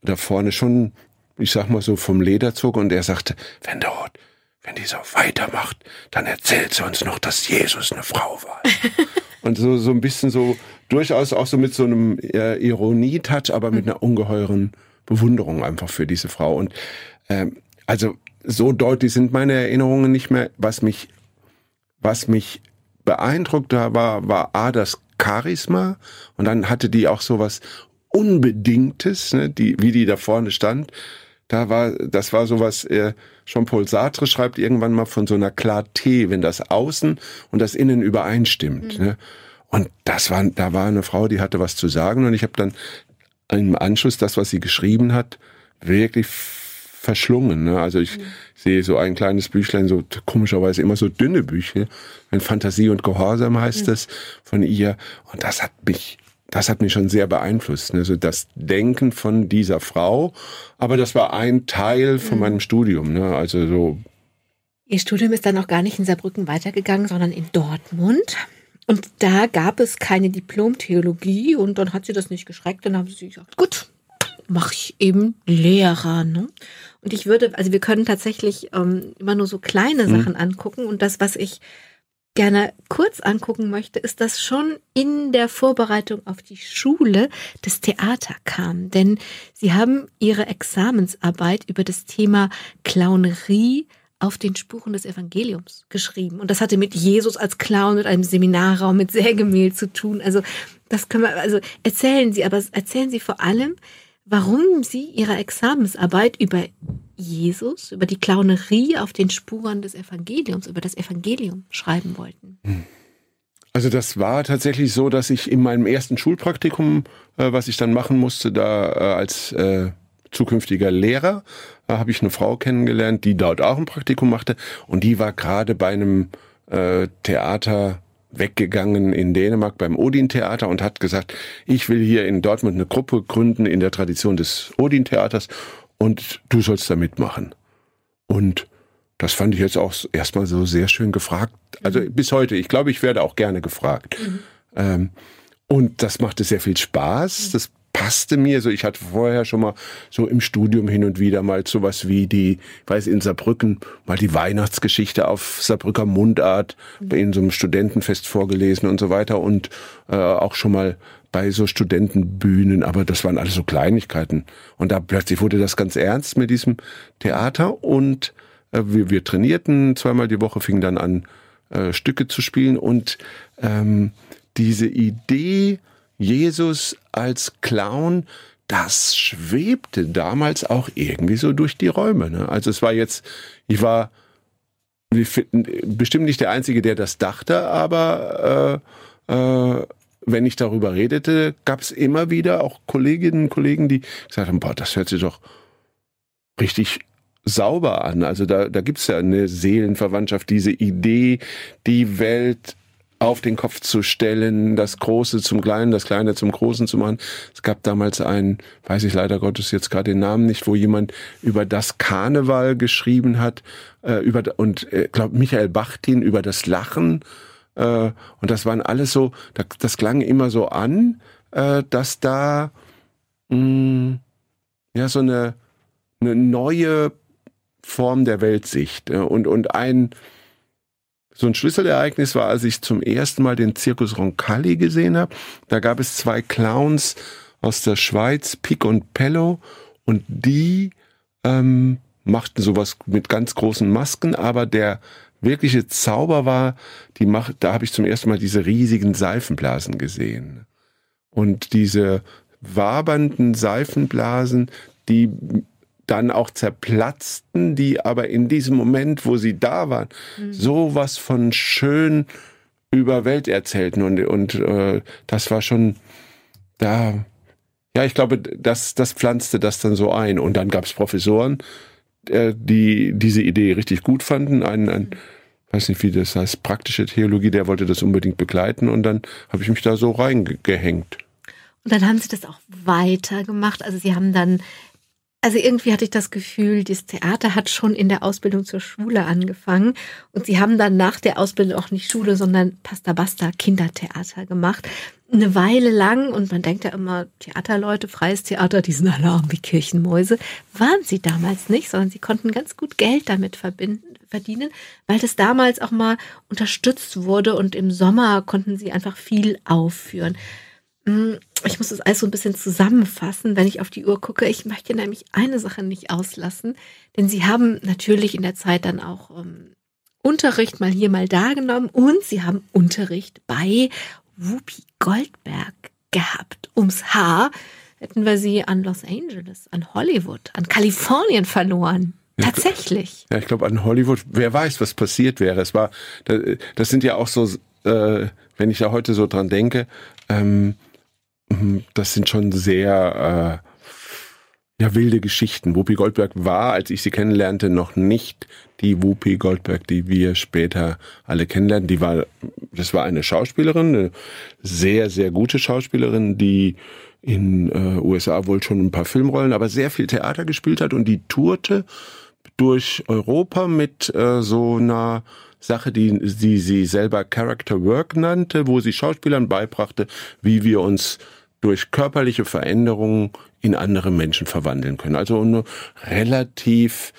da vorne schon, ich sag mal so, vom Leder zog. Und er sagte, wenn dort, wenn die so weitermacht, dann erzählt sie uns noch, dass Jesus eine Frau war. und so, so ein bisschen so, durchaus auch so mit so einem äh, Ironie-Touch, aber mit einer ungeheuren Bewunderung einfach für diese Frau. Und ähm, also so deutlich sind meine Erinnerungen nicht mehr. Was mich, was mich beeindruckt war, war A, das Charisma und dann hatte die auch so was Unbedingtes, ne, die, wie die da vorne stand. Da war, das war sowas, äh, Jean-Paul Sartre schreibt irgendwann mal von so einer Clarté, wenn das Außen und das Innen übereinstimmt. Mhm. Ne? Und das war, da war eine Frau, die hatte was zu sagen und ich habe dann im Anschluss das, was sie geschrieben hat, wirklich verschlungen. Ne? Also ich mhm. sehe so ein kleines Büchlein, so komischerweise immer so dünne Bücher. Ein Fantasie und Gehorsam heißt mhm. das von ihr. Und das hat mich, das hat mich schon sehr beeinflusst. Ne? Also das Denken von dieser Frau. Aber das war ein Teil von mhm. meinem Studium. Ne? Also so. Ihr Studium ist dann auch gar nicht in Saarbrücken weitergegangen, sondern in Dortmund. Und da gab es keine Diplom-Theologie und dann hat sie das nicht geschreckt. Dann haben sie gesagt, gut, mache ich eben Lehrer. Ne? Und ich würde, also wir können tatsächlich ähm, immer nur so kleine mhm. Sachen angucken. Und das, was ich gerne kurz angucken möchte, ist, dass schon in der Vorbereitung auf die Schule das Theater kam. Denn sie haben ihre Examensarbeit über das Thema Clownerie auf den Spuren des Evangeliums geschrieben. Und das hatte mit Jesus als Clown und einem Seminarraum mit Sägemehl zu tun. Also das können wir, also erzählen Sie, aber erzählen Sie vor allem, warum Sie Ihre Examensarbeit über Jesus, über die Clownerie auf den Spuren des Evangeliums, über das Evangelium schreiben wollten. Hm. Also das war tatsächlich so, dass ich in meinem ersten Schulpraktikum, äh, was ich dann machen musste, da äh, als äh, zukünftiger Lehrer, da habe ich eine Frau kennengelernt, die dort auch ein Praktikum machte und die war gerade bei einem äh, Theater weggegangen in Dänemark beim Odin-Theater und hat gesagt, ich will hier in Dortmund eine Gruppe gründen in der Tradition des Odin-Theaters und du sollst da mitmachen. Und das fand ich jetzt auch erstmal so sehr schön gefragt. Also mhm. bis heute, ich glaube, ich werde auch gerne gefragt. Mhm. Ähm, und das machte sehr viel Spaß. Mhm. Das passte mir so. Ich hatte vorher schon mal so im Studium hin und wieder mal sowas wie die, weiß in Saarbrücken, mal die Weihnachtsgeschichte auf Saarbrücker Mundart mhm. in so einem Studentenfest vorgelesen und so weiter und äh, auch schon mal bei so Studentenbühnen, aber das waren alles so Kleinigkeiten. Und da plötzlich wurde das ganz ernst mit diesem Theater und äh, wir, wir trainierten zweimal die Woche, fingen dann an, äh, Stücke zu spielen und ähm, diese Idee, Jesus als Clown, das schwebte damals auch irgendwie so durch die Räume. Ne? Also es war jetzt, ich war bestimmt nicht der Einzige, der das dachte, aber äh, äh, wenn ich darüber redete, gab es immer wieder auch Kolleginnen und Kollegen, die gesagt haben, boah, das hört sich doch richtig sauber an. Also da, da gibt es ja eine Seelenverwandtschaft, diese Idee, die Welt auf den Kopf zu stellen, das Große zum Kleinen, das Kleine zum Großen zu machen. Es gab damals einen, weiß ich leider Gottes jetzt gerade den Namen nicht, wo jemand über das Karneval geschrieben hat, äh, über und äh, glaube Michael Bachtin über das Lachen. Äh, und das waren alles so, das, das klang immer so an, äh, dass da mh, mm, ja so eine, eine neue Form der Weltsicht äh, und und ein so ein Schlüsselereignis war, als ich zum ersten Mal den Zirkus Roncalli gesehen habe. Da gab es zwei Clowns aus der Schweiz, Pic und Pello, und die ähm, machten sowas mit ganz großen Masken, aber der wirkliche Zauber war, die macht, da habe ich zum ersten Mal diese riesigen Seifenblasen gesehen. Und diese wabernden Seifenblasen, die dann auch zerplatzten, die aber in diesem Moment, wo sie da waren, mhm. sowas von schön über Welt erzählten und, und äh, das war schon da, ja, ich glaube, das, das pflanzte das dann so ein. Und dann gab es Professoren, äh, die diese Idee richtig gut fanden. Ein, ein weiß nicht, wie das heißt, praktische Theologie, der wollte das unbedingt begleiten und dann habe ich mich da so reingehängt. Und dann haben Sie das auch weitergemacht. Also Sie haben dann also irgendwie hatte ich das Gefühl, das Theater hat schon in der Ausbildung zur Schule angefangen und sie haben dann nach der Ausbildung auch nicht Schule, sondern Pasta Basta Kindertheater gemacht. Eine Weile lang und man denkt ja immer, Theaterleute, freies Theater, die sind alle arm wie Kirchenmäuse. Waren sie damals nicht, sondern sie konnten ganz gut Geld damit verdienen, weil das damals auch mal unterstützt wurde und im Sommer konnten sie einfach viel aufführen. Hm, ich muss das alles so ein bisschen zusammenfassen, wenn ich auf die Uhr gucke. Ich möchte nämlich eine Sache nicht auslassen, denn sie haben natürlich in der Zeit dann auch ähm, Unterricht mal hier, mal da genommen und sie haben Unterricht bei Whoopi Goldberg gehabt. Ums Haar hätten wir sie an Los Angeles, an Hollywood, an Kalifornien verloren. Tatsächlich. Ja, ich glaube an Hollywood. Wer weiß, was passiert wäre. Es war, das sind ja auch so, äh, wenn ich da heute so dran denke. Ähm, das sind schon sehr äh, ja, wilde Geschichten. Whoopi Goldberg war, als ich sie kennenlernte, noch nicht die Whoopi Goldberg, die wir später alle kennenlernen. Die war, das war eine Schauspielerin, eine sehr, sehr gute Schauspielerin, die in äh, USA wohl schon ein paar Filmrollen, aber sehr viel Theater gespielt hat und die tourte durch Europa mit äh, so einer Sache, die, die sie selber Character Work nannte, wo sie Schauspielern beibrachte, wie wir uns durch körperliche Veränderungen in andere Menschen verwandeln können. Also eine relativ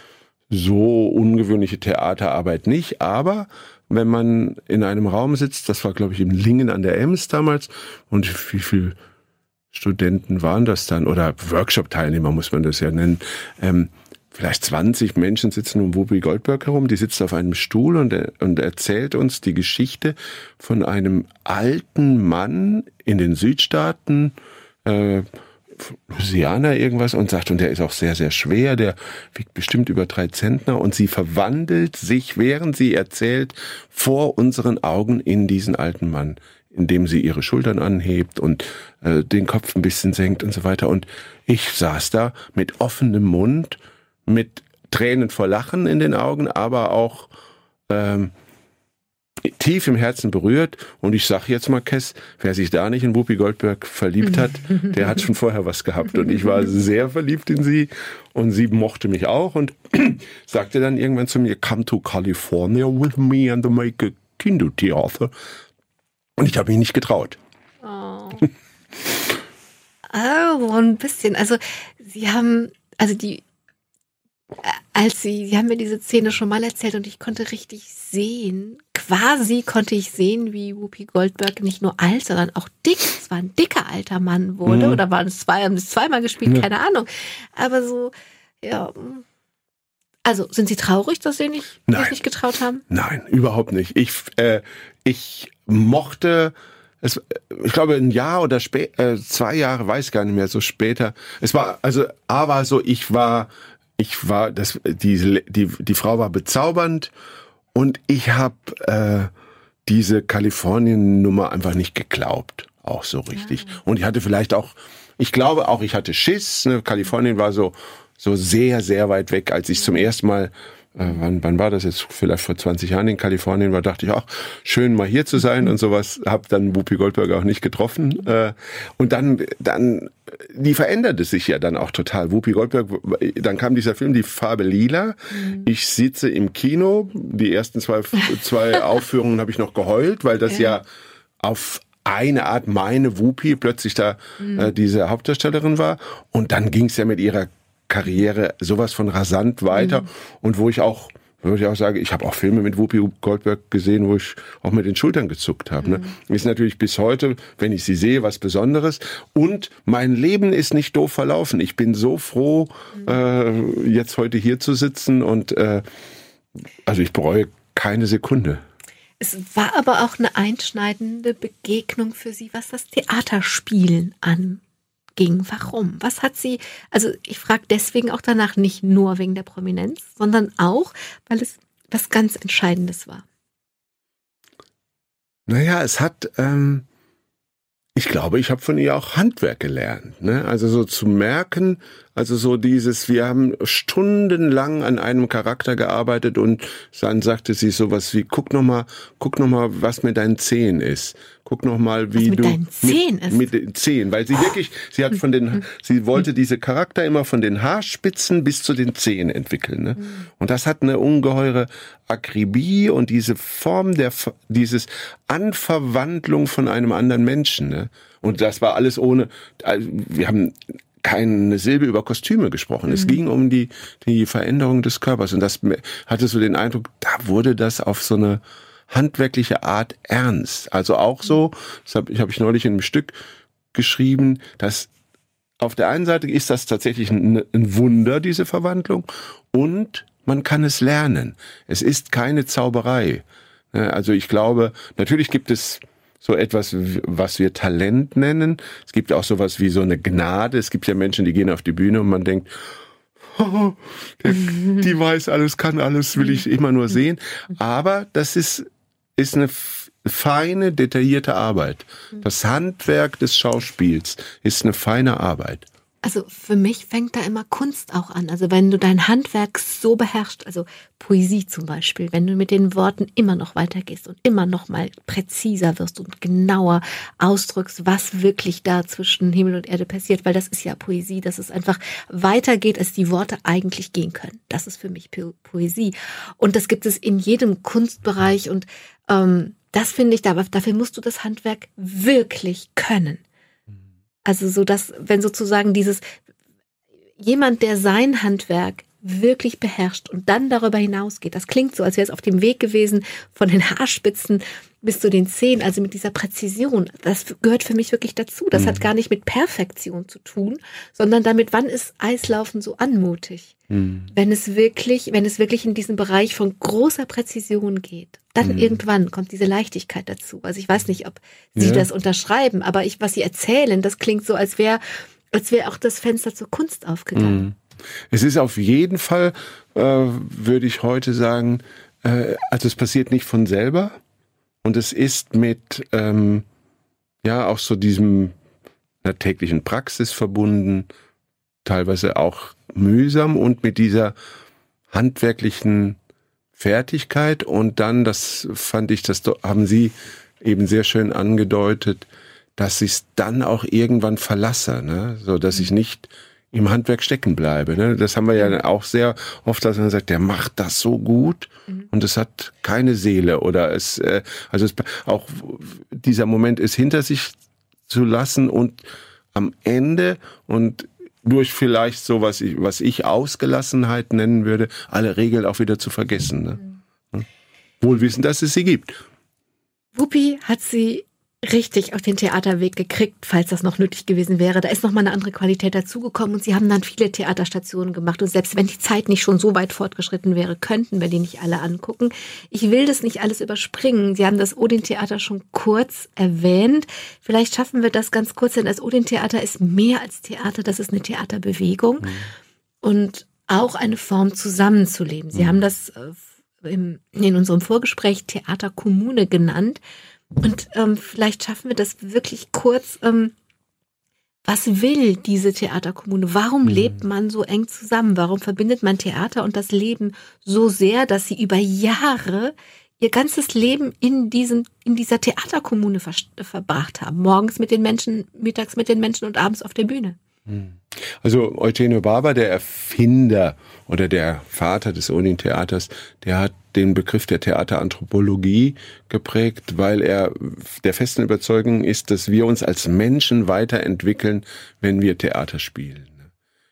so ungewöhnliche Theaterarbeit nicht, aber wenn man in einem Raum sitzt, das war glaube ich im Lingen an der Ems damals, und wie viel Studenten waren das dann oder Workshop-Teilnehmer muss man das ja nennen, ähm, vielleicht 20 Menschen sitzen um Whoopi Goldberg herum, die sitzt auf einem Stuhl und, und erzählt uns die Geschichte von einem alten Mann in den Südstaaten, äh, Louisiana irgendwas und sagt, und der ist auch sehr, sehr schwer, der wiegt bestimmt über drei Zentner und sie verwandelt sich, während sie erzählt, vor unseren Augen in diesen alten Mann, indem sie ihre Schultern anhebt und äh, den Kopf ein bisschen senkt und so weiter. Und ich saß da mit offenem Mund mit Tränen vor Lachen in den Augen, aber auch ähm, tief im Herzen berührt. Und ich sage jetzt mal, Kess, wer sich da nicht in Whoopi Goldberg verliebt hat, der hat schon vorher was gehabt. Und ich war sehr verliebt in sie und sie mochte mich auch und sagte dann irgendwann zu mir, come to California with me and make a Kindertheater. Und ich habe mich nicht getraut. Oh. oh, ein bisschen. Also sie haben, also die als sie, sie haben mir diese Szene schon mal erzählt und ich konnte richtig sehen, quasi konnte ich sehen, wie Whoopi Goldberg nicht nur alt, sondern auch dick, es war ein dicker alter Mann wurde, mhm. oder waren es zwei, haben es zweimal gespielt, ja. keine Ahnung. Aber so, ja. Also, sind Sie traurig, dass Sie nicht, Nein. nicht getraut haben? Nein, überhaupt nicht. Ich, äh, ich mochte, es, ich glaube, ein Jahr oder spä äh, zwei Jahre, weiß gar nicht mehr, so später. Es war, also, A war so, ich war ich war, das, die, die, die Frau war bezaubernd und ich habe äh, diese Kalifornien-Nummer einfach nicht geglaubt, auch so richtig. Ja. Und ich hatte vielleicht auch, ich glaube auch, ich hatte Schiss. Ne? Kalifornien war so so sehr sehr weit weg, als ich zum ersten Mal wann, wann war das jetzt? Vielleicht vor 20 Jahren in Kalifornien war, dachte ich, ach, schön mal hier zu sein und sowas. Hab dann Whoopi Goldberg auch nicht getroffen. Äh, und dann, dann, die veränderte sich ja dann auch total. Whoopi Goldberg, dann kam dieser Film, die Farbe Lila. Mhm. Ich sitze im Kino. Die ersten zwei, zwei Aufführungen habe ich noch geheult, weil das ja, ja auf eine Art meine Whoopi plötzlich da mhm. äh, diese Hauptdarstellerin war. Und dann ging es ja mit ihrer Karriere sowas von rasant weiter mhm. und wo ich auch würde ich auch sagen, ich habe auch Filme mit Whoopi Goldberg gesehen, wo ich auch mit den Schultern gezuckt habe. Ne? Mhm. Ist natürlich bis heute, wenn ich sie sehe, was Besonderes. Und mein Leben ist nicht doof verlaufen. Ich bin so froh, mhm. äh, jetzt heute hier zu sitzen und äh, also ich bereue keine Sekunde. Es war aber auch eine einschneidende Begegnung für Sie, was das Theaterspielen anging. Warum? Was hat Sie, also ich frage deswegen auch danach nicht nur wegen der Prominenz, sondern auch, weil es was ganz Entscheidendes war. Naja, es hat, ähm, ich glaube, ich habe von ihr auch Handwerk gelernt. Ne? Also so zu merken, also so dieses, wir haben stundenlang an einem Charakter gearbeitet und dann sagte sie sowas wie, guck noch mal, guck noch mal, was mit deinen Zehen ist. Guck noch mal, wie was mit du deinen Zehen mit, ist. mit den Zehen, weil sie wirklich, sie hat von den, sie wollte diese Charakter immer von den Haarspitzen bis zu den Zehen entwickeln. Ne? Und das hat eine ungeheure Akribie und diese Form der, dieses Anverwandlung von einem anderen Menschen. Ne? Und das war alles ohne, also wir haben keine Silbe über Kostüme gesprochen. Es ging um die, die Veränderung des Körpers. Und das hatte so den Eindruck, da wurde das auf so eine handwerkliche Art ernst. Also auch so, das habe hab ich neulich in einem Stück geschrieben, dass auf der einen Seite ist das tatsächlich ein, ein Wunder, diese Verwandlung, und man kann es lernen. Es ist keine Zauberei. Ne, Also ich glaube, natürlich gibt es so etwas, was wir Talent nennen. Es gibt auch sowas wie so eine Gnade. Es gibt ja Menschen, die gehen auf die Bühne und man denkt, oh, der, die weiß alles, kann alles, will ich immer nur sehen. Aber das ist, ist eine feine, detaillierte Arbeit. Das Handwerk des Schauspiels ist eine feine Arbeit. Also für mich fängt da immer Kunst auch an. Also wenn du dein Handwerk so beherrschst, also Poesie zum Beispiel, wenn du mit den Worten immer noch weitergehst und immer noch mal präziser wirst und genauer ausdrückst, was wirklich da zwischen Himmel und Erde passiert, weil das ist ja Poesie, dass es einfach weitergeht, als die Worte eigentlich gehen können. Das ist für mich po Poesie. Und das gibt es in jedem Kunstbereich und ähm, das finde ich, dafür musst du das Handwerk wirklich können. Also so dass, wenn sozusagen dieses jemand, der sein Handwerk wirklich beherrscht und dann darüber hinausgeht, das klingt so, als wäre es auf dem Weg gewesen von den Haarspitzen bis zu den Zehen, also mit dieser Präzision. Das gehört für mich wirklich dazu. Das mhm. hat gar nicht mit Perfektion zu tun, sondern damit, wann ist Eislaufen so anmutig? Mhm. Wenn es wirklich, wenn es wirklich in diesen Bereich von großer Präzision geht. Dann mhm. irgendwann kommt diese Leichtigkeit dazu. Also ich weiß nicht, ob Sie ja. das unterschreiben, aber ich, was Sie erzählen, das klingt so, als wäre, als wäre auch das Fenster zur Kunst aufgegangen. Mhm. Es ist auf jeden Fall, äh, würde ich heute sagen, äh, also es passiert nicht von selber und es ist mit, ähm, ja, auch so diesem einer täglichen Praxis verbunden, teilweise auch mühsam und mit dieser handwerklichen Fertigkeit und dann, das fand ich, das haben Sie eben sehr schön angedeutet, dass ich es dann auch irgendwann verlasse, ne? so dass ich nicht im Handwerk stecken bleibe. Ne? Das haben wir ja auch sehr oft, dass man sagt, der macht das so gut mhm. und es hat keine Seele oder es, äh, also es, auch dieser Moment ist hinter sich zu lassen und am Ende und durch vielleicht so was ich, was ich Ausgelassenheit nennen würde, alle Regeln auch wieder zu vergessen. Ne? Mhm. Wohl wissen, dass es sie gibt. Wuppi hat sie richtig auf den Theaterweg gekriegt, falls das noch nötig gewesen wäre. Da ist noch mal eine andere Qualität dazugekommen und sie haben dann viele Theaterstationen gemacht und selbst wenn die Zeit nicht schon so weit fortgeschritten wäre, könnten wir die nicht alle angucken. Ich will das nicht alles überspringen. Sie haben das Odin-Theater schon kurz erwähnt. Vielleicht schaffen wir das ganz kurz, denn das Odin-Theater ist mehr als Theater, das ist eine Theaterbewegung mhm. und auch eine Form zusammenzuleben. Sie mhm. haben das äh, in unserem Vorgespräch Theaterkommune genannt. Und ähm, vielleicht schaffen wir das wirklich kurz. Ähm, was will diese Theaterkommune? Warum mhm. lebt man so eng zusammen? Warum verbindet man Theater und das Leben so sehr, dass sie über Jahre ihr ganzes Leben in diesem, in dieser Theaterkommune ver verbracht haben? Morgens mit den Menschen, mittags mit den Menschen und abends auf der Bühne. Also Eugenio Barber, der Erfinder oder der Vater des Onin-Theaters, der hat den Begriff der Theateranthropologie geprägt, weil er der festen Überzeugung ist, dass wir uns als Menschen weiterentwickeln, wenn wir Theater spielen.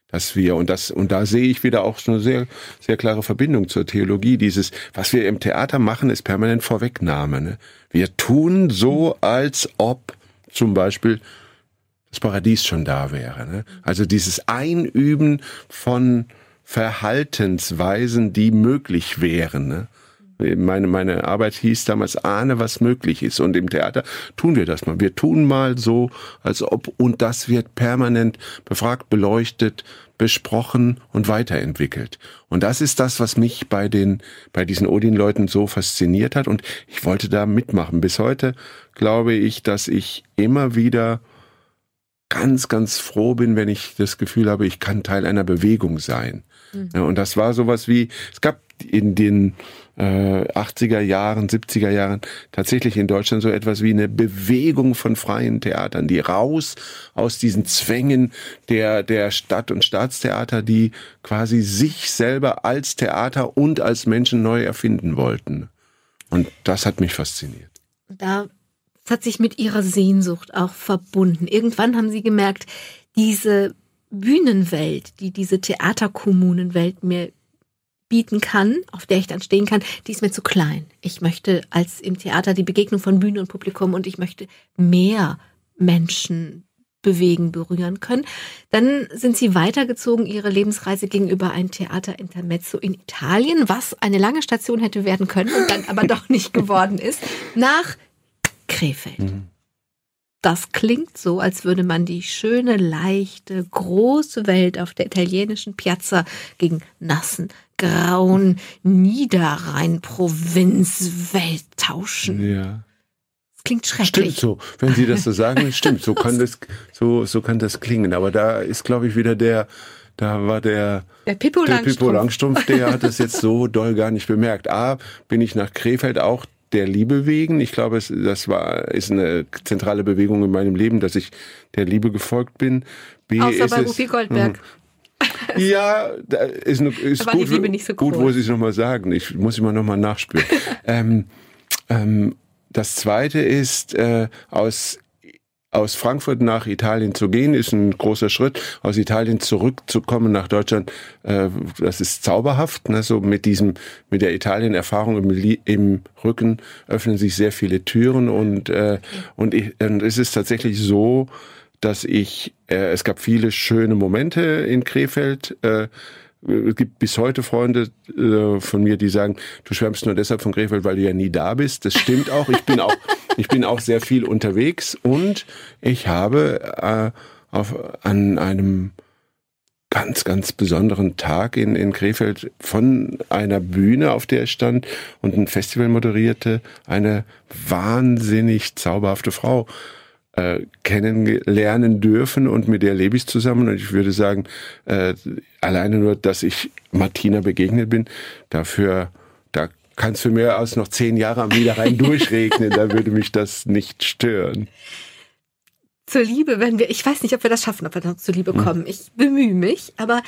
Dass wir, und das, und da sehe ich wieder auch eine sehr, sehr klare Verbindung zur Theologie. Dieses, was wir im Theater machen, ist permanent Vorwegnahme. Ne? Wir tun so, als ob zum Beispiel das Paradies schon da wäre. Ne? Also dieses Einüben von Verhaltensweisen, die möglich wären. Ne? Meine, meine Arbeit hieß damals Ahne, was möglich ist. Und im Theater tun wir das mal. Wir tun mal so, als ob, und das wird permanent befragt, beleuchtet, besprochen und weiterentwickelt. Und das ist das, was mich bei den, bei diesen Odin-Leuten so fasziniert hat. Und ich wollte da mitmachen. Bis heute glaube ich, dass ich immer wieder ganz, ganz froh bin, wenn ich das Gefühl habe, ich kann Teil einer Bewegung sein. Mhm. Und das war sowas wie, es gab in den äh, 80er Jahren, 70er Jahren tatsächlich in Deutschland so etwas wie eine Bewegung von freien Theatern, die raus aus diesen Zwängen der, der Stadt- und Staatstheater, die quasi sich selber als Theater und als Menschen neu erfinden wollten. Und das hat mich fasziniert. Da es hat sich mit ihrer Sehnsucht auch verbunden. Irgendwann haben sie gemerkt, diese Bühnenwelt, die diese Theaterkommunenwelt mir bieten kann, auf der ich dann stehen kann, die ist mir zu klein. Ich möchte als im Theater die Begegnung von Bühne und Publikum und ich möchte mehr Menschen bewegen, berühren können. Dann sind sie weitergezogen, ihre Lebensreise gegenüber ein Theater Intermezzo in Italien, was eine lange Station hätte werden können und dann aber doch nicht geworden ist, nach Krefeld. Mhm. Das klingt so, als würde man die schöne, leichte, große Welt auf der italienischen Piazza gegen nassen, grauen Niederrhein-Provinzwelt tauschen. Ja. Das klingt schrecklich. Stimmt so, wenn Sie das so sagen, stimmt, so kann das, so, so kann das klingen. Aber da ist, glaube ich, wieder der, da war der, der Pippo der Langstrumpf. Pippo Langstrumpf, der hat das jetzt so doll gar nicht bemerkt. A, bin ich nach Krefeld auch der Liebe wegen. Ich glaube, es, das war, ist eine zentrale Bewegung in meinem Leben, dass ich der Liebe gefolgt bin. B, Außer bei Rupi Goldberg. Mhm. Ja, da ist, ist gut, so gut, wo Sie es nochmal sagen. Ich muss immer nochmal nachspüren. ähm, ähm, das zweite ist, äh, aus aus Frankfurt nach Italien zu gehen, ist ein großer Schritt. Aus Italien zurückzukommen nach Deutschland, äh, das ist zauberhaft. Ne? So mit diesem, mit der Italien-Erfahrung im, im, Rücken öffnen sich sehr viele Türen und äh, und, ich, und es ist tatsächlich so, dass ich, äh, es gab viele schöne Momente in Krefeld. Äh, es gibt bis heute Freunde äh, von mir, die sagen, du schwärmst nur deshalb von Krefeld, weil du ja nie da bist. Das stimmt auch. Ich bin auch, ich bin auch sehr viel unterwegs und ich habe äh, auf, an einem ganz, ganz besonderen Tag in, in Krefeld von einer Bühne, auf der ich stand und ein Festival moderierte, eine wahnsinnig zauberhafte Frau äh, kennenlernen dürfen und mit der lebe ich zusammen. Und ich würde sagen, äh, alleine nur, dass ich Martina begegnet bin, dafür, da kann es für mehr als noch zehn Jahre am Niederrhein durchregnen, da würde mich das nicht stören. Zur Liebe werden wir, ich weiß nicht, ob wir das schaffen, ob wir noch zur Liebe hm. kommen. Ich bemühe mich, aber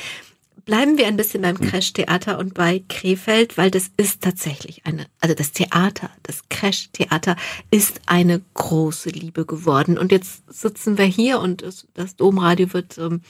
bleiben wir ein bisschen beim hm. Crash-Theater und bei Krefeld, weil das ist tatsächlich eine, also das Theater, das Crash-Theater ist eine große Liebe geworden. Und jetzt sitzen wir hier und das, das Domradio wird ähm,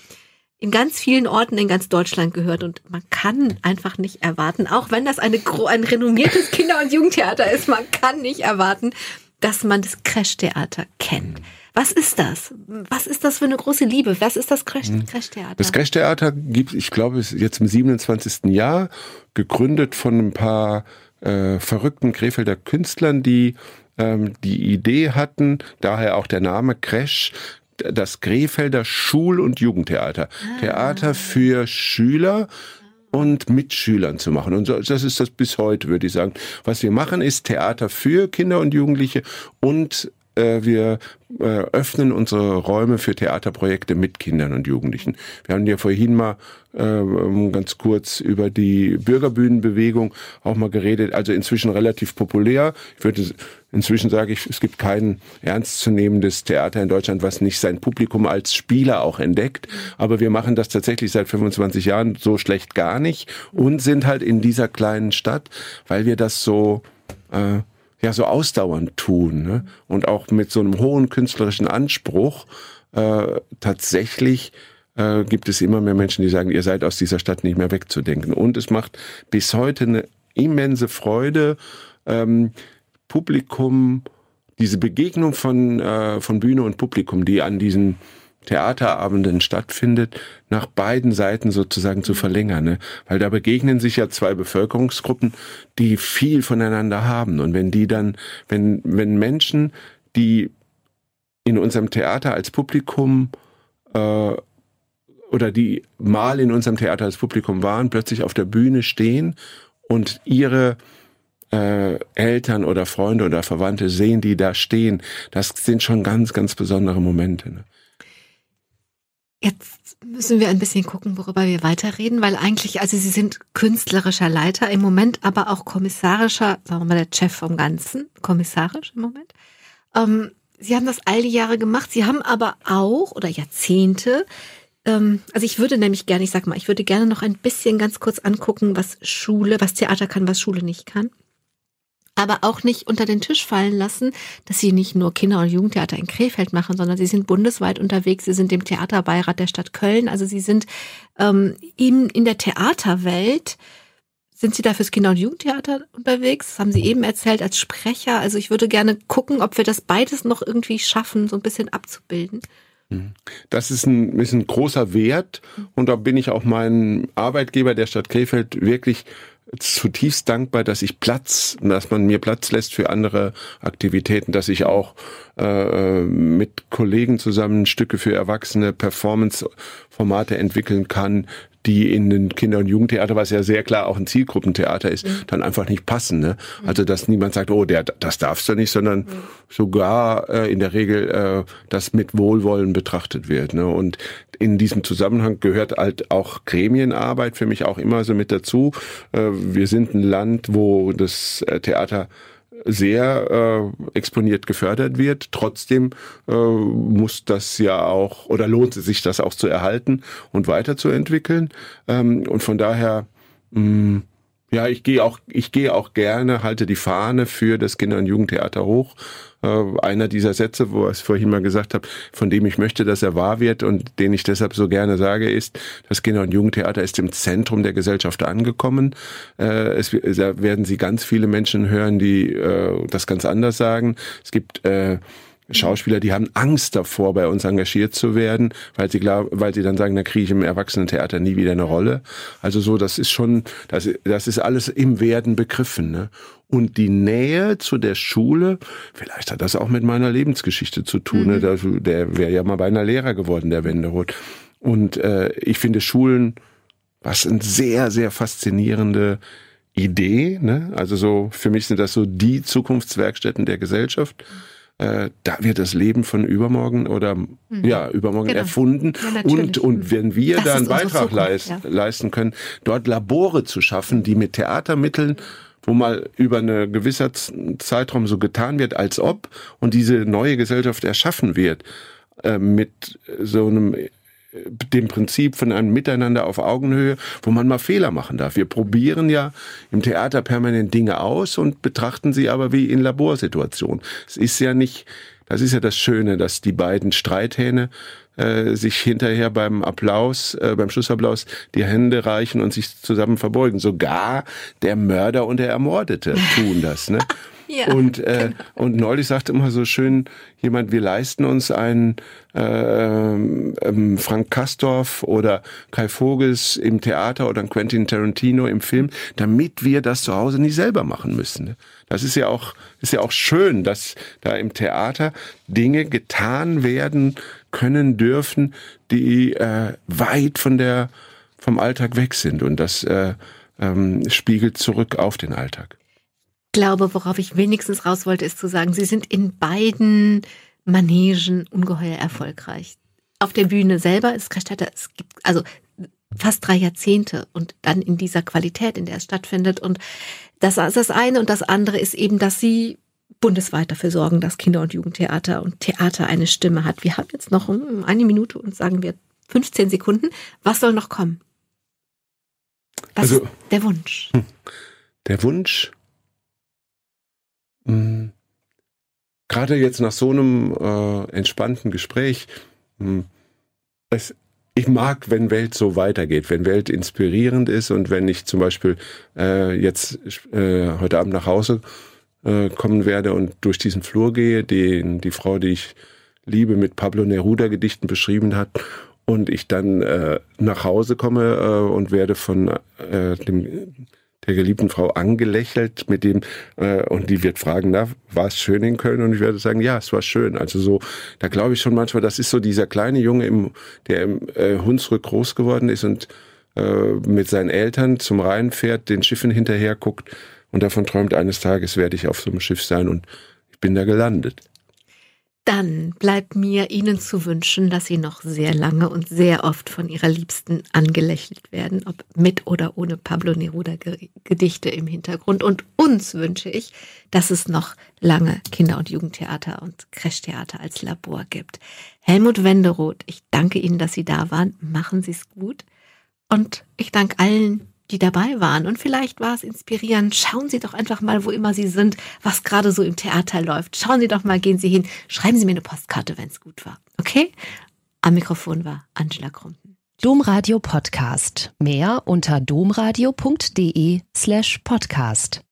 in ganz vielen Orten in ganz Deutschland gehört und man kann einfach nicht erwarten, auch wenn das eine, ein renommiertes Kinder- und Jugendtheater ist, man kann nicht erwarten, dass man das Crash-Theater kennt. Was ist das? Was ist das für eine große Liebe? Was ist das hm. Crash-Theater? Das Crash-Theater gibt, ich glaube, ist jetzt im 27. Jahr, gegründet von ein paar äh, verrückten Krefelder Künstlern, die ähm, die Idee hatten, daher auch der Name Crash, das Krefelder Schul- und Jugendtheater. Ah. Theater für Schüler, und mit Schülern zu machen. Und das ist das bis heute, würde ich sagen. Was wir machen, ist Theater für Kinder und Jugendliche und wir äh, öffnen unsere Räume für Theaterprojekte mit Kindern und Jugendlichen. Wir haben ja vorhin mal äh, ganz kurz über die Bürgerbühnenbewegung auch mal geredet. Also inzwischen relativ populär. Ich würde inzwischen sage ich, es gibt kein ernstzunehmendes Theater in Deutschland, was nicht sein Publikum als Spieler auch entdeckt. Aber wir machen das tatsächlich seit 25 Jahren so schlecht gar nicht und sind halt in dieser kleinen Stadt, weil wir das so äh, ja so ausdauernd tun ne? und auch mit so einem hohen künstlerischen Anspruch äh, tatsächlich äh, gibt es immer mehr Menschen, die sagen, ihr seid aus dieser Stadt nicht mehr wegzudenken. Und es macht bis heute eine immense Freude, ähm, Publikum, diese Begegnung von, äh, von Bühne und Publikum, die an diesen Theaterabenden stattfindet, nach beiden Seiten sozusagen zu verlängern. Ne? Weil da begegnen sich ja zwei Bevölkerungsgruppen, die viel voneinander haben. Und wenn die dann, wenn, wenn Menschen, die in unserem Theater als Publikum äh, oder die mal in unserem Theater als Publikum waren, plötzlich auf der Bühne stehen und ihre äh, Eltern oder Freunde oder Verwandte sehen, die da stehen, das sind schon ganz, ganz besondere Momente. Ne? Jetzt müssen wir ein bisschen gucken, worüber wir weiterreden, weil eigentlich, also Sie sind künstlerischer Leiter im Moment, aber auch kommissarischer, sagen wir mal, der Chef vom Ganzen, kommissarisch im Moment. Ähm, Sie haben das all die Jahre gemacht. Sie haben aber auch, oder Jahrzehnte, ähm, also ich würde nämlich gerne, ich sag mal, ich würde gerne noch ein bisschen ganz kurz angucken, was Schule, was Theater kann, was Schule nicht kann aber auch nicht unter den Tisch fallen lassen, dass sie nicht nur Kinder- und Jugendtheater in Krefeld machen, sondern sie sind bundesweit unterwegs. Sie sind im Theaterbeirat der Stadt Köln. Also sie sind ähm, in, in der Theaterwelt. Sind Sie da fürs Kinder- und Jugendtheater unterwegs? Das haben Sie eben erzählt als Sprecher. Also ich würde gerne gucken, ob wir das beides noch irgendwie schaffen, so ein bisschen abzubilden. Mhm. Das ist ein, ist ein großer Wert und da bin ich auch meinem Arbeitgeber der Stadt Krefeld wirklich zutiefst dankbar, dass ich Platz, dass man mir Platz lässt für andere Aktivitäten, dass ich auch äh, mit Kollegen zusammen Stücke für Erwachsene, Performance-Formate entwickeln kann, die in den Kinder- und Jugendtheater, was ja sehr klar auch ein Zielgruppentheater ist, mhm. dann einfach nicht passen. Ne? Mhm. Also dass niemand sagt, oh, der, das darfst du nicht, sondern mhm. sogar äh, in der Regel äh, das mit Wohlwollen betrachtet wird. Ne? Und in diesem Zusammenhang gehört halt auch Gremienarbeit für mich auch immer so mit dazu. Äh, wir sind ein Land, wo das äh, Theater sehr äh, exponiert gefördert wird. Trotzdem äh, muss das ja auch oder lohnt es sich das auch zu erhalten und weiterzuentwickeln. Ähm, und von daher mh, mm, ja, ich gehe auch, ich gehe auch gerne, halte die Fahne für das Kinder- und Jugendtheater hoch. Äh, einer dieser Sätze, wo ich es vorhin mal gesagt habe, von dem ich möchte, dass er wahr wird und den ich deshalb so gerne sage, ist, das Kinder- und Jugendtheater ist im Zentrum der Gesellschaft angekommen. Äh, es, da werden Sie ganz viele Menschen hören, die äh, das ganz anders sagen. Es gibt äh, Schauspieler, die haben Angst davor, bei uns engagiert zu werden, weil sie glauben, weil sie dann sagen, da kriege ich im Erwachsenentheater nie wieder eine Rolle. Also so, das ist schon, das, das ist alles im Werden begriffen. Ne? Und die Nähe zu der Schule, vielleicht hat das auch mit meiner Lebensgeschichte zu tun. Ne? Mhm. Ne? Der wäre ja mal beinahe Lehrer geworden, der Wenderoth. Und äh, ich finde Schulen, was ein sehr, sehr faszinierende Idee. Ne? Also so, für mich sind das so die Zukunftswerkstätten der Gesellschaft. Mhm äh, da wird das Leben von übermorgen oder mhm. ja übermorgen genau. erfunden ja, und und wenn wir das da einen Beitrag Zukunft, leist, ja. leisten können, dort Labore zu schaffen, die mit Theatermitteln wo mal über eine gewisser Zeitraum so getan wird, als ob und diese neue Gesellschaft erschaffen wird äh, mit so einem dem Prinzip von einem Miteinander auf Augenhöhe, wo man mal Fehler machen darf. Wir probieren ja im Theater permanent Dinge aus und betrachten sie aber wie in Laborsituationen. Es ist ja nicht, das ist ja das Schöne, dass die beiden Streithähne äh, sich hinterher beim Applaus, äh, beim Schlussapplaus die Hände reichen und sich zusammen verbeugen. Sogar der Mörder und der Ermordete tun das. Ne? Ja, und, äh, genau. und neulich sagte immer so schön jemand, wir leisten uns einen äh, ähm, Frank Kastorf oder Kai Vogels im Theater oder Quentin Tarantino im Film, damit wir das zu Hause nicht selber machen müssen. Das ist ja auch, ist ja auch schön, dass da im Theater Dinge getan werden können dürfen, die äh, weit von der vom Alltag weg sind und das äh, ähm, spiegelt zurück auf den Alltag glaube, worauf ich wenigstens raus wollte, ist zu sagen, Sie sind in beiden Manegen ungeheuer erfolgreich. Auf der Bühne selber ist Kreisstädter, es gibt also fast drei Jahrzehnte und dann in dieser Qualität, in der es stattfindet. Und das ist das eine. Und das andere ist eben, dass Sie bundesweit dafür sorgen, dass Kinder- und Jugendtheater und Theater eine Stimme hat. Wir haben jetzt noch eine Minute und sagen wir 15 Sekunden. Was soll noch kommen? Was also, ist der Wunsch? Hm. Der Wunsch Mhm. Gerade jetzt nach so einem äh, entspannten Gespräch, mh, es, ich mag, wenn Welt so weitergeht, wenn Welt inspirierend ist und wenn ich zum Beispiel äh, jetzt äh, heute Abend nach Hause äh, kommen werde und durch diesen Flur gehe, den die Frau, die ich Liebe mit Pablo Neruda Gedichten beschrieben hat und ich dann äh, nach Hause komme äh, und werde von äh, dem der geliebten Frau angelächelt mit dem äh, und die wird fragen, na, war es schön in Köln? Und ich werde sagen, ja, es war schön. Also so, da glaube ich schon manchmal, das ist so dieser kleine Junge, im, der im äh, Hunsrück groß geworden ist und äh, mit seinen Eltern zum Rhein fährt, den Schiffen hinterher guckt und davon träumt, eines Tages werde ich auf so einem Schiff sein und ich bin da gelandet. Dann bleibt mir Ihnen zu wünschen, dass Sie noch sehr lange und sehr oft von Ihrer Liebsten angelächelt werden, ob mit oder ohne Pablo Neruda Gedichte im Hintergrund. Und uns wünsche ich, dass es noch lange Kinder- und Jugendtheater und Crashtheater als Labor gibt. Helmut Wenderoth, ich danke Ihnen, dass Sie da waren. Machen Sie es gut. Und ich danke allen, die dabei waren. Und vielleicht war es inspirierend. Schauen Sie doch einfach mal, wo immer Sie sind, was gerade so im Theater läuft. Schauen Sie doch mal, gehen Sie hin. Schreiben Sie mir eine Postkarte, wenn es gut war. Okay? Am Mikrofon war Angela Krumpen. Domradio Podcast. Mehr unter domradio.de slash podcast.